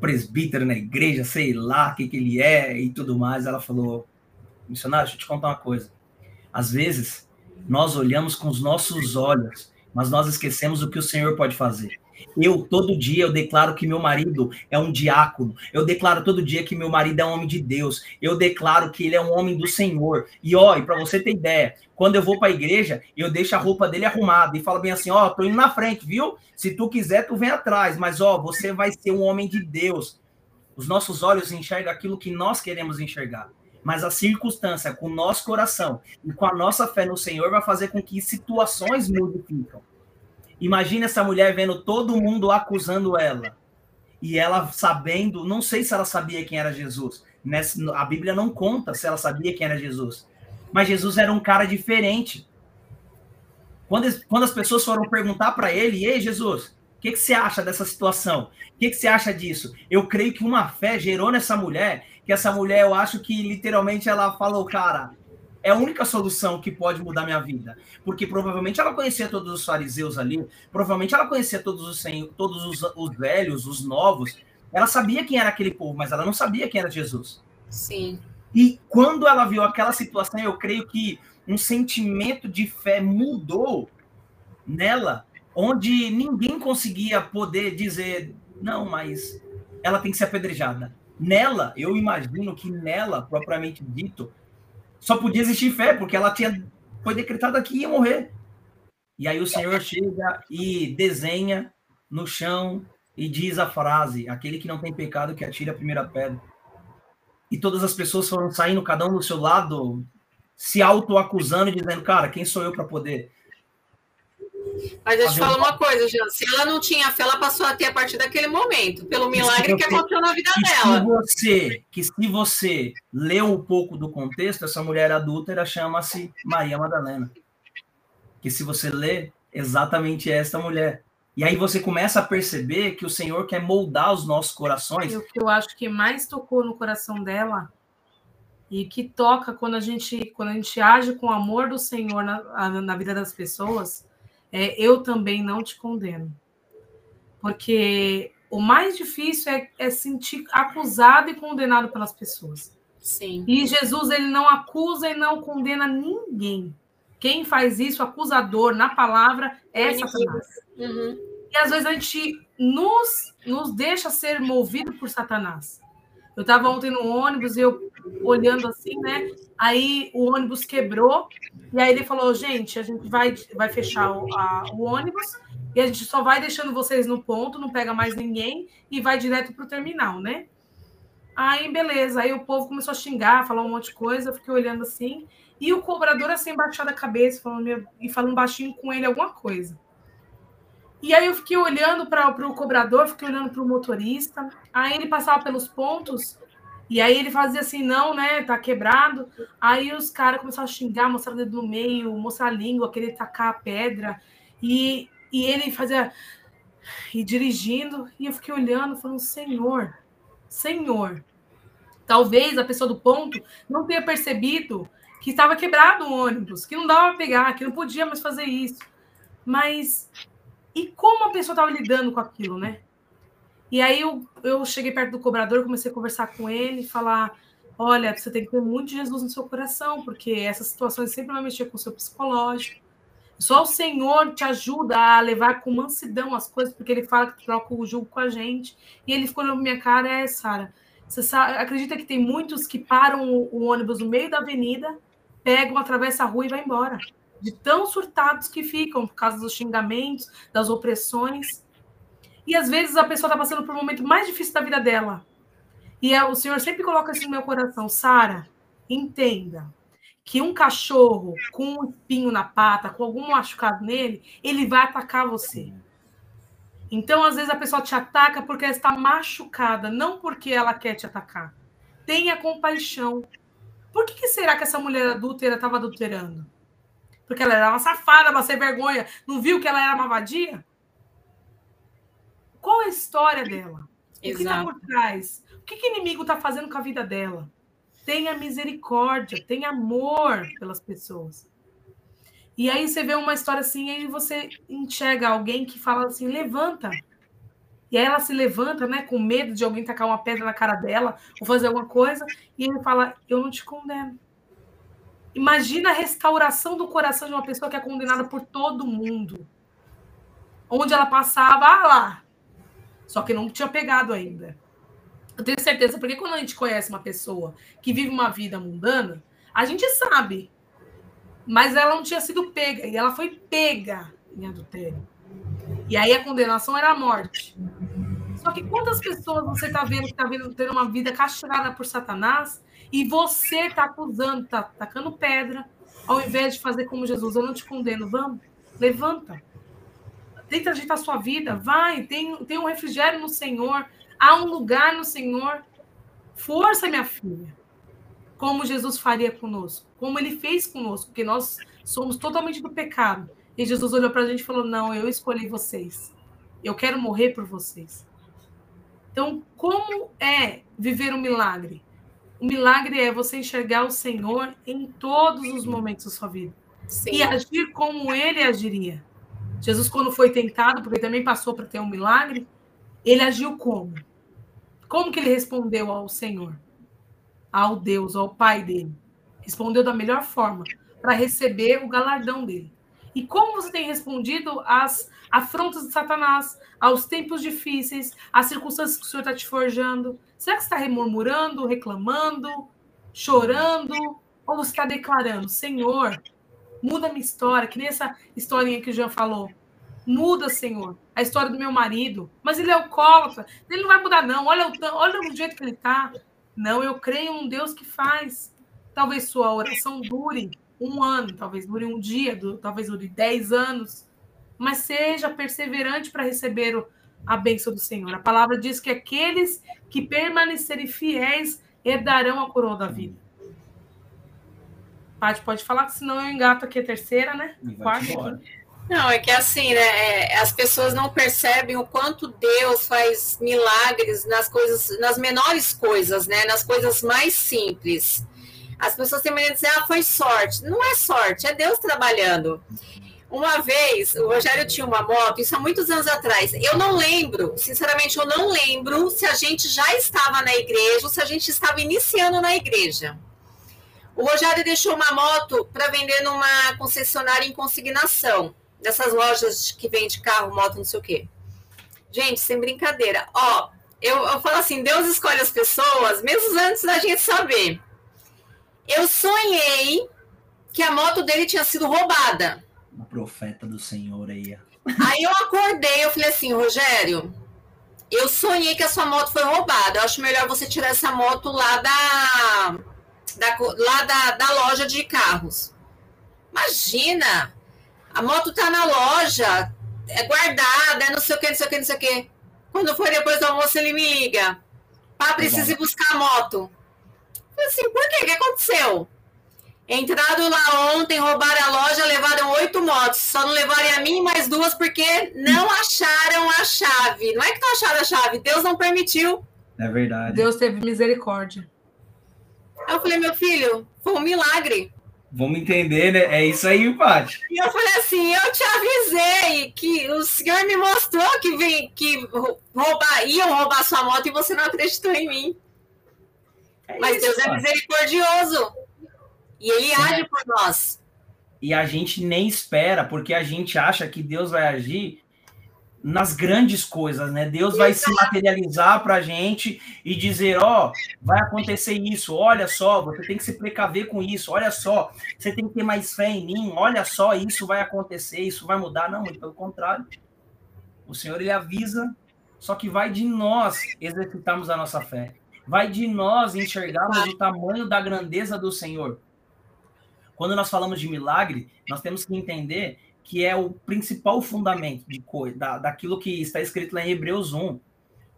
presbítero na igreja, sei lá o que, que ele é e tudo mais. Ela falou, missionário, deixa eu te contar uma coisa. Às vezes, nós olhamos com os nossos olhos, mas nós esquecemos o que o Senhor pode fazer. Eu, todo dia, eu declaro que meu marido é um diácono. Eu declaro todo dia que meu marido é um homem de Deus. Eu declaro que ele é um homem do Senhor. E, ó, e para você ter ideia, quando eu vou para a igreja, eu deixo a roupa dele arrumada e falo bem assim, ó, tô indo na frente, viu? Se tu quiser, tu vem atrás. Mas, ó, você vai ser um homem de Deus. Os nossos olhos enxergam aquilo que nós queremos enxergar. Mas a circunstância com o nosso coração e com a nossa fé no Senhor vai fazer com que situações modificam. Imagina essa mulher vendo todo mundo acusando ela. E ela sabendo, não sei se ela sabia quem era Jesus, Nessa, a Bíblia não conta se ela sabia quem era Jesus. Mas Jesus era um cara diferente. Quando, quando as pessoas foram perguntar para ele, ei, Jesus, que, que você acha dessa situação? O que, que você acha disso? Eu creio que uma fé gerou nessa mulher, que essa mulher, eu acho que literalmente ela falou, cara, é a única solução que pode mudar minha vida. Porque provavelmente ela conhecia todos os fariseus ali, provavelmente ela conhecia todos os, todos os, os velhos, os novos. Ela sabia quem era aquele povo, mas ela não sabia quem era Jesus. Sim. E quando ela viu aquela situação, eu creio que um sentimento de fé mudou nela, onde ninguém conseguia poder dizer, não, mas ela tem que ser apedrejada. Nela, eu imagino que nela, propriamente dito, só podia existir fé, porque ela tinha foi decretada que ia morrer. E aí o Senhor chega e desenha no chão e diz a frase: aquele que não tem pecado que atire a primeira pedra. E todas as pessoas foram saindo, cada um do seu lado, se auto-acusando e dizendo, cara, quem sou eu para poder? Mas eu te falar uma coisa, Jean. Se ela não tinha fé, ela passou a ter a partir daquele momento, pelo milagre que, que aconteceu na vida que dela. Se você, que se você leu um pouco do contexto, essa mulher adúltera chama-se Maria Madalena. Que se você lê, exatamente esta mulher. E aí você começa a perceber que o Senhor quer moldar os nossos corações. E o que eu acho que mais tocou no coração dela e que toca quando a gente quando a gente age com o amor do Senhor na, na vida das pessoas, é eu também não te condeno. Porque o mais difícil é, é sentir acusado e condenado pelas pessoas. Sim. E Jesus ele não acusa e não condena ninguém. Quem faz isso, acusador, na palavra, é Satanás. Uhum. E às vezes a gente nos, nos deixa ser movido por Satanás. Eu estava ontem no ônibus e eu olhando assim, né? Aí o ônibus quebrou e aí ele falou: gente, a gente vai, vai fechar o, a, o ônibus e a gente só vai deixando vocês no ponto, não pega mais ninguém e vai direto para o terminal, né? Aí, beleza. Aí o povo começou a xingar, falar um monte de coisa. Eu fiquei olhando assim. E o cobrador, assim, baixado a cabeça falando, e falando baixinho com ele alguma coisa. E aí eu fiquei olhando para o cobrador, fiquei olhando para o motorista. Aí ele passava pelos pontos e aí ele fazia assim, não, né? Tá quebrado. Aí os caras começaram a xingar, mostrar o dedo no meio, mostrar a língua, querer tacar a pedra. E, e ele fazia. E dirigindo. E eu fiquei olhando, falando, Senhor, Senhor. Talvez a pessoa do ponto não tenha percebido que estava quebrado o ônibus, que não dava para pegar, que não podia mais fazer isso. Mas e como a pessoa estava lidando com aquilo, né? E aí eu, eu cheguei perto do cobrador, comecei a conversar com ele, falar: olha, você tem que ter muito Jesus no seu coração, porque essas situações sempre vão mexer com o seu psicológico. Só o Senhor te ajuda a levar com mansidão as coisas, porque ele fala que troca o jugo com a gente. E ele ficou na minha cara: é, Sara, você sabe, acredita que tem muitos que param o, o ônibus no meio da avenida, pegam, atravessam a rua e vai embora de tão surtados que ficam por causa dos xingamentos, das opressões. E às vezes a pessoa está passando por um momento mais difícil da vida dela. E é, o Senhor sempre coloca assim no meu coração, Sara, entenda que um cachorro com um espinho na pata, com algum machucado nele, ele vai atacar você. Então, às vezes, a pessoa te ataca porque ela está machucada, não porque ela quer te atacar. Tenha compaixão. Por que, que será que essa mulher adúltera estava adulterando? Porque ela era uma safada, uma sem vergonha. Não viu que ela era uma vadia? Qual é a história dela? O que está por trás? O que, que o inimigo está fazendo com a vida dela? Tenha misericórdia, tenha amor pelas pessoas. E aí você vê uma história assim, e você enxerga alguém que fala assim: levanta. E aí ela se levanta, né, com medo de alguém tacar uma pedra na cara dela ou fazer alguma coisa, e ele fala: Eu não te condeno. Imagina a restauração do coração de uma pessoa que é condenada por todo mundo. Onde ela passava, ah lá. Só que não tinha pegado ainda. Eu tenho certeza, porque quando a gente conhece uma pessoa que vive uma vida mundana, a gente sabe. Mas ela não tinha sido pega, e ela foi pega em adultério. E aí a condenação era a morte. Só que quantas pessoas você está vendo que está vendo tendo uma vida castrada por Satanás e você está acusando, está tacando pedra, ao invés de fazer como Jesus, eu não te condeno, vamos, levanta. Tenta ajeitar a sua vida, vai, tem, tem um refrigério no Senhor, há um lugar no Senhor. Força, minha filha. Como Jesus faria conosco, como ele fez conosco, porque nós somos totalmente do pecado. E Jesus olhou para a gente e falou: Não, eu escolhi vocês. Eu quero morrer por vocês. Então, como é viver um milagre? O milagre é você enxergar o Senhor em todos os momentos da sua vida. Sim. E agir como ele agiria. Jesus, quando foi tentado, porque também passou para ter um milagre, ele agiu como? Como que ele respondeu ao Senhor? Ao Deus, ao Pai dele? Respondeu da melhor forma, para receber o galardão dele. E como você tem respondido às afrontas de Satanás, aos tempos difíceis, às circunstâncias que o Senhor está te forjando? Será que você está murmurando, reclamando, chorando? Ou você está declarando, Senhor, muda minha história, que nem essa historinha que o Jean falou. Muda, Senhor, a história do meu marido. Mas ele é alcoólatra. Ele não vai mudar, não. Olha o, olha o jeito que ele está. Não, eu creio em um Deus que faz. Talvez sua oração dure um ano, talvez dure um dia, talvez dure dez anos. Mas seja perseverante para receber a bênção do Senhor. A palavra diz que aqueles que permanecerem fiéis herdarão a coroa da vida. Paty, pode falar, senão eu engato aqui a terceira, né? Quarta. Não, é que assim, né? É, as pessoas não percebem o quanto Deus faz milagres nas coisas, nas menores coisas, né? Nas coisas mais simples. As pessoas têm maneira de dizer, ah, foi sorte. Não é sorte, é Deus trabalhando. Uma vez, o Rogério tinha uma moto, isso há muitos anos atrás. Eu não lembro, sinceramente, eu não lembro se a gente já estava na igreja ou se a gente estava iniciando na igreja. O Rogério deixou uma moto para vender numa concessionária em consignação dessas lojas que vende carro, moto, não sei o quê. Gente, sem brincadeira. Ó, eu, eu falo assim, Deus escolhe as pessoas, mesmo antes da gente saber. Eu sonhei que a moto dele tinha sido roubada. Profeta do Senhor aí. Aí eu acordei, eu falei assim, Rogério, eu sonhei que a sua moto foi roubada. Eu acho melhor você tirar essa moto lá da, da lá da, da loja de carros. Imagina, a moto tá na loja, é guardada, é não sei o que, não sei o que, não sei o que. Quando for depois do almoço, ele me liga. Pá, precisa ir buscar a moto. Eu falei assim, por quê? O que aconteceu? Entrado lá ontem, roubaram a loja, levaram oito motos. Só não levaram a mim mais duas porque não acharam a chave. Não é que não acharam a chave, Deus não permitiu. É verdade. Deus teve misericórdia. Aí eu falei, meu filho, foi um milagre. Vamos entender, né? É isso aí, Paty. E eu falei assim: eu te avisei que o senhor me mostrou que, vem, que roubar, iam roubar sua moto e você não acreditou em mim. É Mas isso, Deus é misericordioso. E ele age por nós. E a gente nem espera, porque a gente acha que Deus vai agir nas grandes coisas, né? Deus vai se materializar para a gente e dizer, ó, oh, vai acontecer isso, olha só, você tem que se precaver com isso, olha só, você tem que ter mais fé em mim, olha só, isso vai acontecer, isso vai mudar. Não, muito pelo contrário. O Senhor, ele avisa, só que vai de nós exercitarmos a nossa fé. Vai de nós enxergarmos o tamanho da grandeza do Senhor. Quando nós falamos de milagre, nós temos que entender que é o principal fundamento de da, daquilo que está escrito lá em Hebreus 1,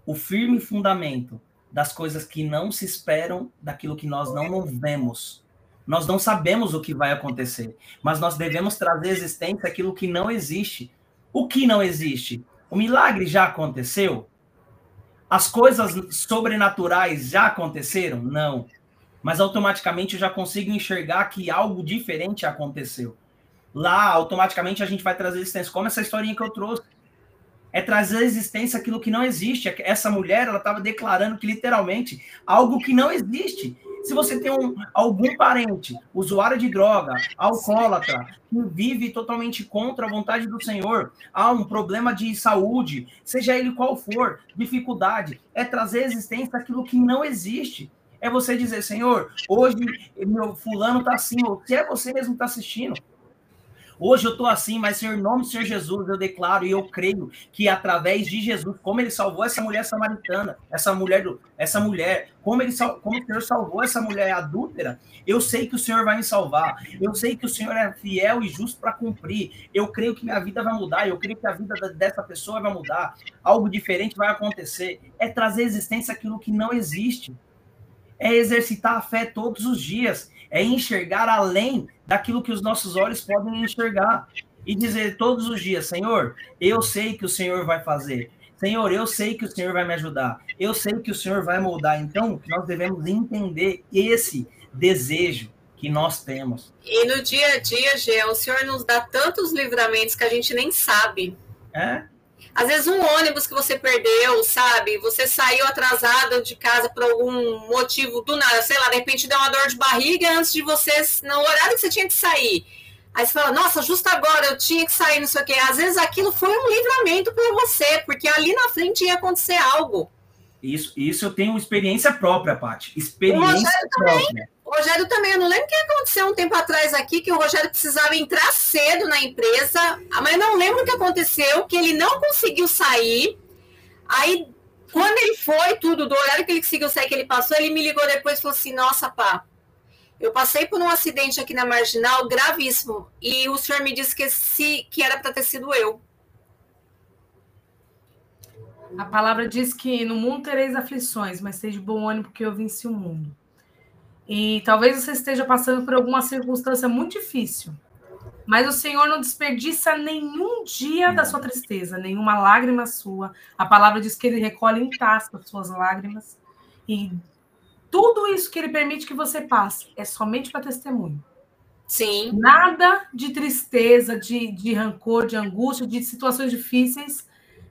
o firme fundamento das coisas que não se esperam, daquilo que nós não, não vemos. Nós não sabemos o que vai acontecer, mas nós devemos trazer existência aquilo que não existe. O que não existe? O milagre já aconteceu? As coisas sobrenaturais já aconteceram? Não. Mas automaticamente eu já consigo enxergar que algo diferente aconteceu lá automaticamente a gente vai trazer existência, como essa historinha que eu trouxe. É trazer existência aquilo que não existe. Essa mulher, ela estava declarando que literalmente algo que não existe. Se você tem um, algum parente, usuário de droga, alcoólatra, que vive totalmente contra a vontade do Senhor, há um problema de saúde, seja ele qual for, dificuldade, é trazer existência aquilo que não existe. É você dizer, Senhor, hoje meu fulano está assim, ou se é você mesmo que está assistindo, Hoje eu estou assim, mas em nome do Senhor Jesus, eu declaro e eu creio que através de Jesus, como ele salvou essa mulher samaritana, essa mulher, essa mulher, como ele como o Senhor salvou essa mulher adúltera, eu sei que o Senhor vai me salvar. Eu sei que o Senhor é fiel e justo para cumprir. Eu creio que minha vida vai mudar, eu creio que a vida dessa pessoa vai mudar. Algo diferente vai acontecer. É trazer existência aquilo que não existe. É exercitar a fé todos os dias, é enxergar além daquilo que os nossos olhos podem enxergar e dizer todos os dias: Senhor, eu sei que o Senhor vai fazer. Senhor, eu sei que o Senhor vai me ajudar. Eu sei que o Senhor vai moldar. Então, nós devemos entender esse desejo que nós temos. E no dia a dia, Gê, o Senhor nos dá tantos livramentos que a gente nem sabe. É? Às vezes um ônibus que você perdeu, sabe? Você saiu atrasado de casa por algum motivo do nada, sei lá, de repente deu uma dor de barriga antes de você, no horário que você tinha que sair. Aí você fala, nossa, justo agora eu tinha que sair, não sei o quê. Às vezes aquilo foi um livramento para você, porque ali na frente ia acontecer algo. Isso, isso eu tenho experiência própria, Paty. Experiência própria. Também. O Rogério também, eu não lembro o que aconteceu um tempo atrás aqui, que o Rogério precisava entrar cedo na empresa, mas não lembro o que aconteceu, que ele não conseguiu sair. Aí, quando ele foi, tudo, do horário que ele conseguiu sair, que ele passou, ele me ligou depois e falou assim: Nossa, pá, eu passei por um acidente aqui na marginal gravíssimo, e o senhor me disse que, se, que era para ter sido eu. A palavra diz que no mundo tereis aflições, mas seja bom ânimo, porque eu venci o mundo. E talvez você esteja passando por alguma circunstância muito difícil. Mas o Senhor não desperdiça nenhum dia da sua tristeza, nenhuma lágrima sua. A palavra diz que ele recolhe em taça as suas lágrimas. E tudo isso que ele permite que você passe é somente para testemunho. Sim. Nada de tristeza, de, de rancor, de angústia, de situações difíceis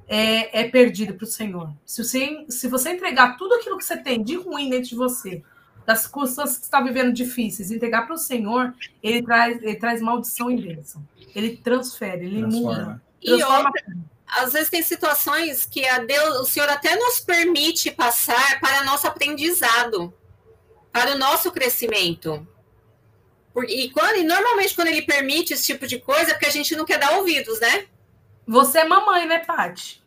é, é perdido para o Senhor. Se você, se você entregar tudo aquilo que você tem de ruim dentro de você das circunstâncias que está vivendo difíceis, entregar para o Senhor, ele traz, ele traz maldição e bênção. Ele transfere, ele Transforma. muda. E outra, às vezes tem situações que a Deus, o Senhor até nos permite passar para nosso aprendizado, para o nosso crescimento. E, quando, e normalmente quando ele permite esse tipo de coisa, é porque a gente não quer dar ouvidos, né? Você é mamãe, né, Paty?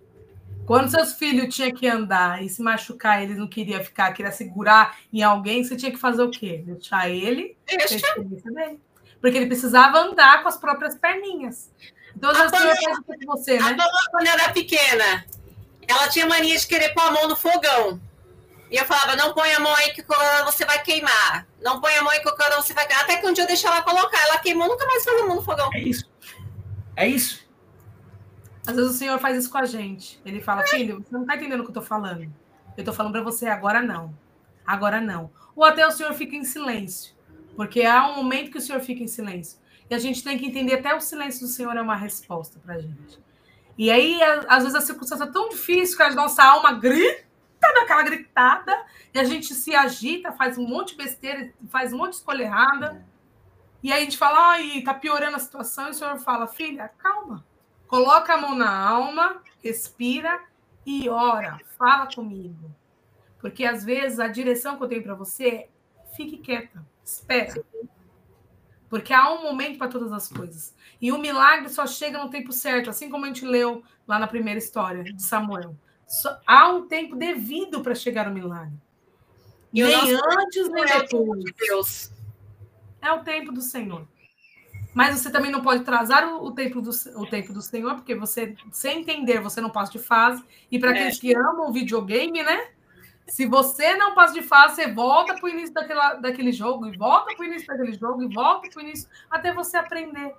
Quando seus filhos tinham que andar e se machucar, eles não queria ficar, queria segurar em alguém, você tinha que fazer o quê? Deixar ele. Porque ele precisava andar com as próprias perninhas. Então, já sei com você, né? A quando era pequena, ela tinha mania de querer pôr a mão no fogão. E eu falava, não põe a mão aí que você vai queimar. Não põe a mão aí que você vai queimar. Até que um dia eu deixei ela colocar. Ela queimou, nunca mais pôs a mão no fogão. É isso. É isso. Às vezes o Senhor faz isso com a gente. Ele fala, filho, você não está entendendo o que eu estou falando. Eu estou falando para você agora não. Agora não. Ou até o Senhor fica em silêncio. Porque há um momento que o Senhor fica em silêncio. E a gente tem que entender até o silêncio do Senhor é uma resposta para a gente. E aí, às vezes, a circunstância é tão difícil que a nossa alma grita daquela gritada, e a gente se agita, faz um monte de besteira, faz um monte de escolha errada. E aí a gente fala, ai, tá piorando a situação, e o Senhor fala, filha, calma. Coloca a mão na alma, respira e ora, fala comigo. Porque às vezes a direção que eu tenho para você é fique quieta, espera. Porque há um momento para todas as coisas. E o milagre só chega no tempo certo, assim como a gente leu lá na primeira história de Samuel. Só, há um tempo devido para chegar o milagre. E nem antes nem é depois. Deus. É o tempo do Senhor. Mas você também não pode atrasar o, o, tempo, do, o tempo do Senhor, porque você, sem entender, você não passa de fase. E para é. aqueles que amam videogame, né? Se você não passa de fase, você volta para o início daquela, daquele jogo, e volta para o início daquele jogo, e volta para o início, até você aprender.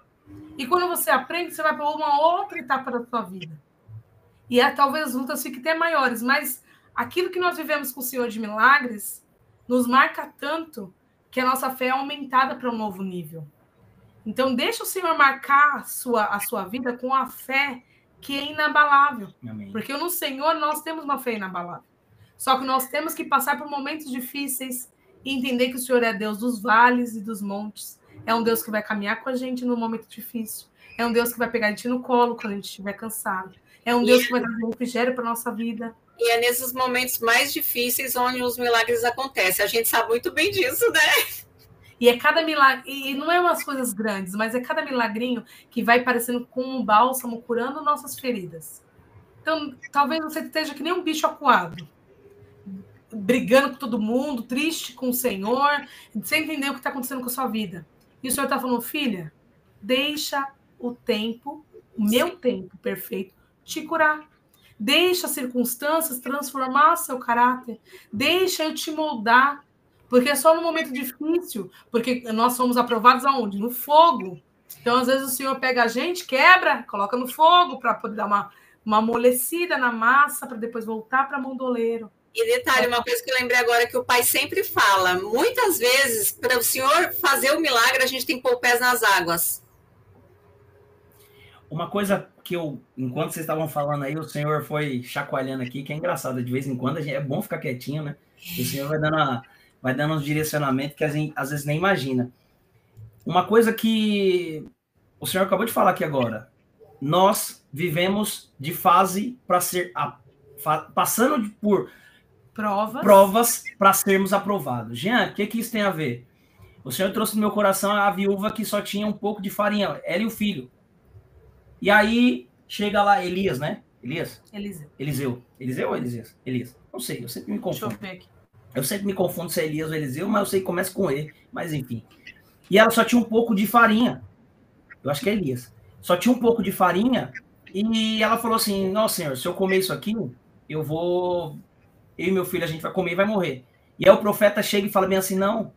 E quando você aprende, você vai para uma outra etapa da sua vida. E é, talvez as lutas fiquem até maiores, mas aquilo que nós vivemos com o Senhor de milagres nos marca tanto que a nossa fé é aumentada para um novo nível. Então, deixa o Senhor marcar a sua, a sua vida com a fé que é inabalável. Amém. Porque no Senhor nós temos uma fé inabalável. Só que nós temos que passar por momentos difíceis e entender que o Senhor é Deus dos vales e dos montes. É um Deus que vai caminhar com a gente no momento difícil. É um Deus que vai pegar a gente no colo quando a gente estiver cansado. É um Deus que vai trazer refrigério para nossa vida. E é nesses momentos mais difíceis onde os milagres acontecem. A gente sabe muito bem disso, né? E é cada milagre, e não é umas coisas grandes, mas é cada milagrinho que vai parecendo com um bálsamo curando nossas feridas. Então, talvez você esteja que nem um bicho acuado, brigando com todo mundo, triste com o Senhor, sem entender o que está acontecendo com a sua vida. E o Senhor está falando, filha, deixa o tempo, o meu tempo perfeito, te curar. Deixa as circunstâncias transformar seu caráter. Deixa eu te moldar. Porque é só no momento difícil, porque nós somos aprovados aonde? No fogo. Então, às vezes, o Senhor pega a gente, quebra, coloca no fogo para poder dar uma, uma amolecida na massa, para depois voltar para a mão do oleiro. E detalhe, uma coisa que eu lembrei agora que o pai sempre fala: muitas vezes, para o senhor fazer o milagre, a gente tem que pôr pés nas águas. Uma coisa que eu, enquanto vocês estavam falando aí, o senhor foi chacoalhando aqui, que é engraçado, de vez em quando gente, é bom ficar quietinho, né? O senhor vai dando, a, vai dando uns direcionamentos que gente, às vezes nem imagina. Uma coisa que o senhor acabou de falar aqui agora, nós vivemos de fase para ser a, fa, passando por provas provas para sermos aprovados. Jean, o que, que isso tem a ver? O Senhor trouxe no meu coração a viúva que só tinha um pouco de farinha, ela e o filho. E aí chega lá Elias, né? Elias? Eliseu. Eliseu. Eliseu ou Elias? Elias. Não sei, eu sempre me confundo. Deixa eu ver aqui. Eu sempre me confundo se é Elias ou Eliseu, mas eu sei que começa com E. Mas enfim. E ela só tinha um pouco de farinha. Eu acho que é Elias. Só tinha um pouco de farinha. E ela falou assim: Nossa, senhor, se eu comer isso aqui, eu vou eu e meu filho, a gente vai comer e vai morrer. E aí o profeta chega e fala bem assim: não,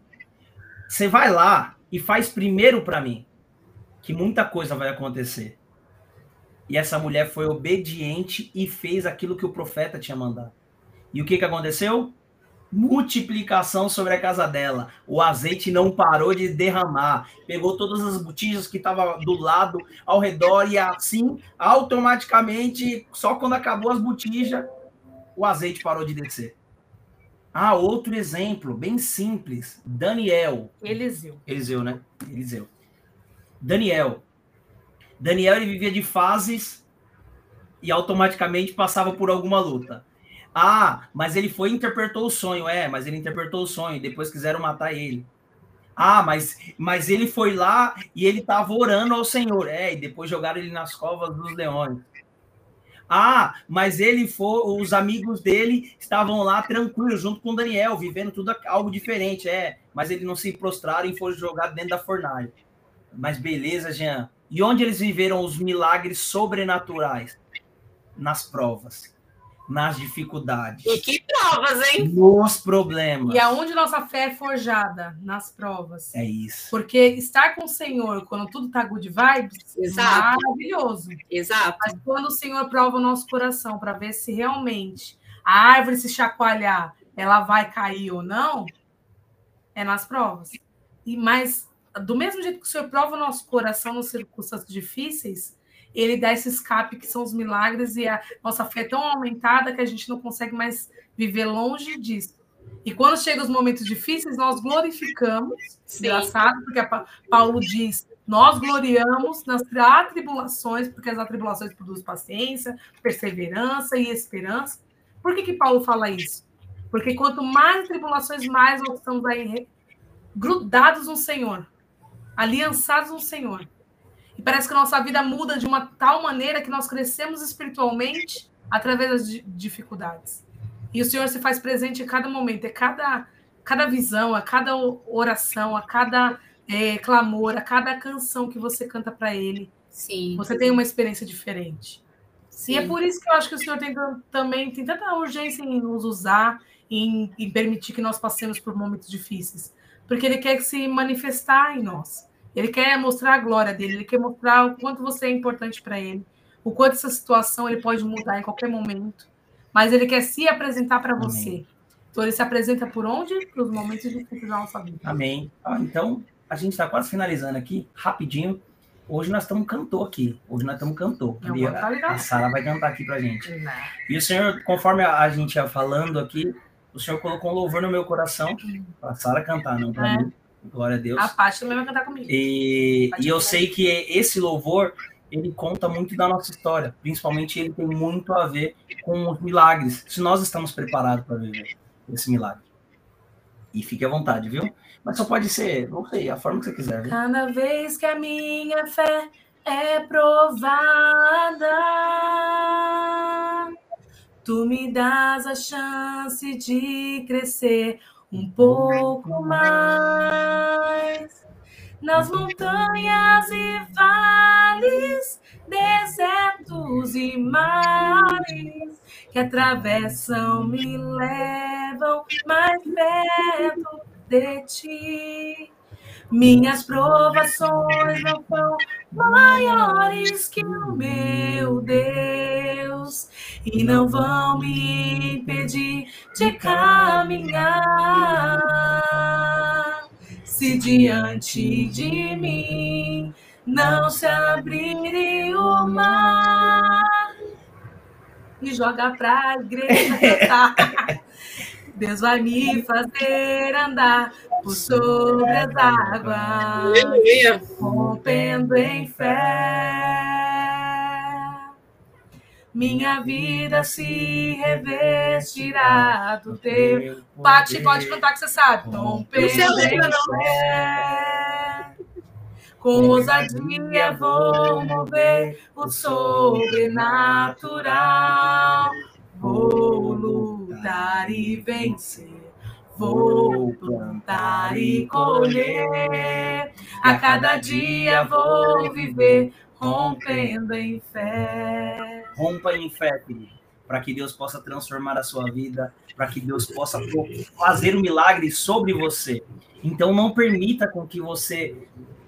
você vai lá e faz primeiro para mim, que muita coisa vai acontecer. E essa mulher foi obediente e fez aquilo que o profeta tinha mandado. E o que, que aconteceu? Multiplicação sobre a casa dela. O azeite não parou de derramar. Pegou todas as botijas que estavam do lado, ao redor, e assim, automaticamente, só quando acabou as botijas, o azeite parou de descer. Ah, outro exemplo, bem simples. Daniel. Eliseu. Eliseu, né? Eliseu. Daniel. Daniel ele vivia de fases e automaticamente passava por alguma luta. Ah, mas ele foi e interpretou o sonho. É, mas ele interpretou o sonho. Depois quiseram matar ele. Ah, mas, mas ele foi lá e ele estava orando ao Senhor. É, e depois jogaram ele nas covas dos leões. Ah, mas ele foi, os amigos dele estavam lá tranquilos, junto com Daniel, vivendo tudo algo diferente. É, mas eles não se prostraram e foram jogados dentro da fornalha. Mas beleza, Jean. E onde eles viveram os milagres sobrenaturais? Nas provas nas dificuldades. E que provas, hein? Nos problemas. E aonde nossa fé é forjada? Nas provas. É isso. Porque estar com o Senhor quando tudo tá good vibes, Exato. é maravilhoso. Exato. Mas quando o Senhor prova o nosso coração para ver se realmente a árvore se chacoalhar, ela vai cair ou não, é nas provas. E mais do mesmo jeito que o Senhor prova o nosso coração nos circunstâncias difíceis, ele dá esse escape que são os milagres e a nossa fé é tão aumentada que a gente não consegue mais viver longe disso. E quando chegam os momentos difíceis, nós glorificamos. Sim. Engraçado, porque Paulo diz: nós gloriamos nas atribulações, porque as atribulações produzem paciência, perseverança e esperança. Por que, que Paulo fala isso? Porque quanto mais tribulações, mais nós estamos aí grudados no Senhor, aliançados no Senhor. E parece que a nossa vida muda de uma tal maneira que nós crescemos espiritualmente através das dificuldades. E o Senhor se faz presente em cada momento, é cada, cada visão, a cada oração, a cada é, clamor, a cada canção que você canta para Ele. Sim. Você tem uma experiência diferente. Sim. E é por isso que eu acho que o Senhor tem também tem tanta urgência em nos usar, em, em permitir que nós passemos por momentos difíceis, porque Ele quer se manifestar em nós. Ele quer mostrar a glória dele, ele quer mostrar o quanto você é importante para ele, o quanto essa situação ele pode mudar em qualquer momento, mas ele quer se apresentar para você. Então ele se apresenta por onde? Para os momentos difíceis da nossa vida. Amém. Ah, então, a gente está quase finalizando aqui, rapidinho. Hoje nós estamos cantor aqui. Hoje nós estamos cantor. a, a Sara vai cantar aqui para gente. Não. E o Senhor, conforme a, gente ia falando aqui, o Senhor colocou um louvor no meu coração para a Sara cantar, não para é. mim. Glória a Deus. A Paty também vai cantar comigo. E, e eu sei que esse louvor, ele conta muito da nossa história. Principalmente ele tem muito a ver com os milagres. Se nós estamos preparados para viver esse milagre. E fique à vontade, viu? Mas só pode ser, não sei, a forma que você quiser. Viu? Cada vez que a minha fé é provada, tu me das a chance de crescer um pouco mais nas montanhas e vales, desertos e mares que atravessam me levam mais perto de ti. Minhas provações não são maiores que o meu Deus e não vão me impedir de caminhar. Se diante de mim não se abrir o mar e joga para a igreja cantar. Deus vai me fazer andar por sobre as águas, rompendo em fé. Minha vida se revestirá do teu. Pati, pode cantar que você sabe. Rompendo em fé. Com ousadia vou mover o sobrenatural. Vou lutar e vencer. Vou plantar e colher. A cada dia vou viver rompendo em fé. Rompa em fé, querido, para que Deus possa transformar a sua vida, para que Deus possa fazer um milagre sobre você. Então não permita com que você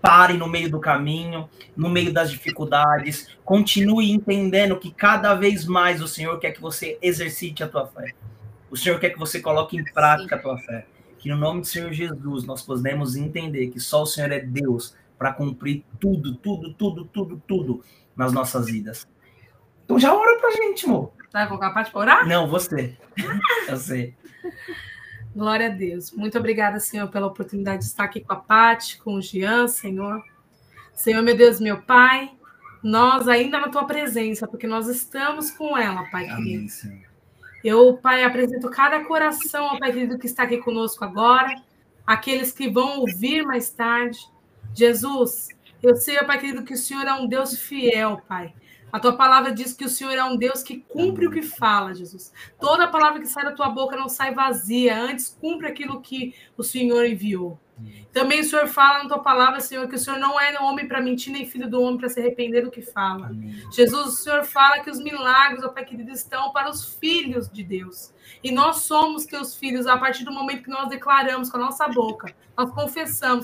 pare no meio do caminho, no meio das dificuldades. Continue entendendo que cada vez mais o Senhor quer que você exercite a tua fé. O Senhor quer que você coloque em prática Sim. a tua fé. Que no nome do Senhor Jesus nós podemos entender que só o Senhor é Deus para cumprir tudo, tudo, tudo, tudo, tudo nas nossas vidas. Então já ora pra gente, amor. Vai colocar a parte para orar? Não, você. Eu sei. Glória a Deus. Muito obrigada, Senhor, pela oportunidade de estar aqui com a Paty, com o Jean, Senhor. Senhor, meu Deus, meu Pai, nós ainda na tua presença, porque nós estamos com ela, Pai Amém, querido. Senhor. Eu, Pai, apresento cada coração, ó Pai querido, que está aqui conosco agora, aqueles que vão ouvir mais tarde. Jesus, eu sei, Pai querido, que o Senhor é um Deus fiel, Pai. A tua palavra diz que o Senhor é um Deus que cumpre o que fala, Jesus. Toda palavra que sai da tua boca não sai vazia, antes cumpre aquilo que o Senhor enviou. Também o Senhor fala na tua palavra, Senhor, que o Senhor não é homem para mentir, nem filho do homem para se arrepender do que fala. Amém. Jesus, o Senhor fala que os milagres, ó Pai querido, estão para os filhos de Deus. E nós somos teus filhos a partir do momento que nós declaramos com a nossa boca, nós confessamos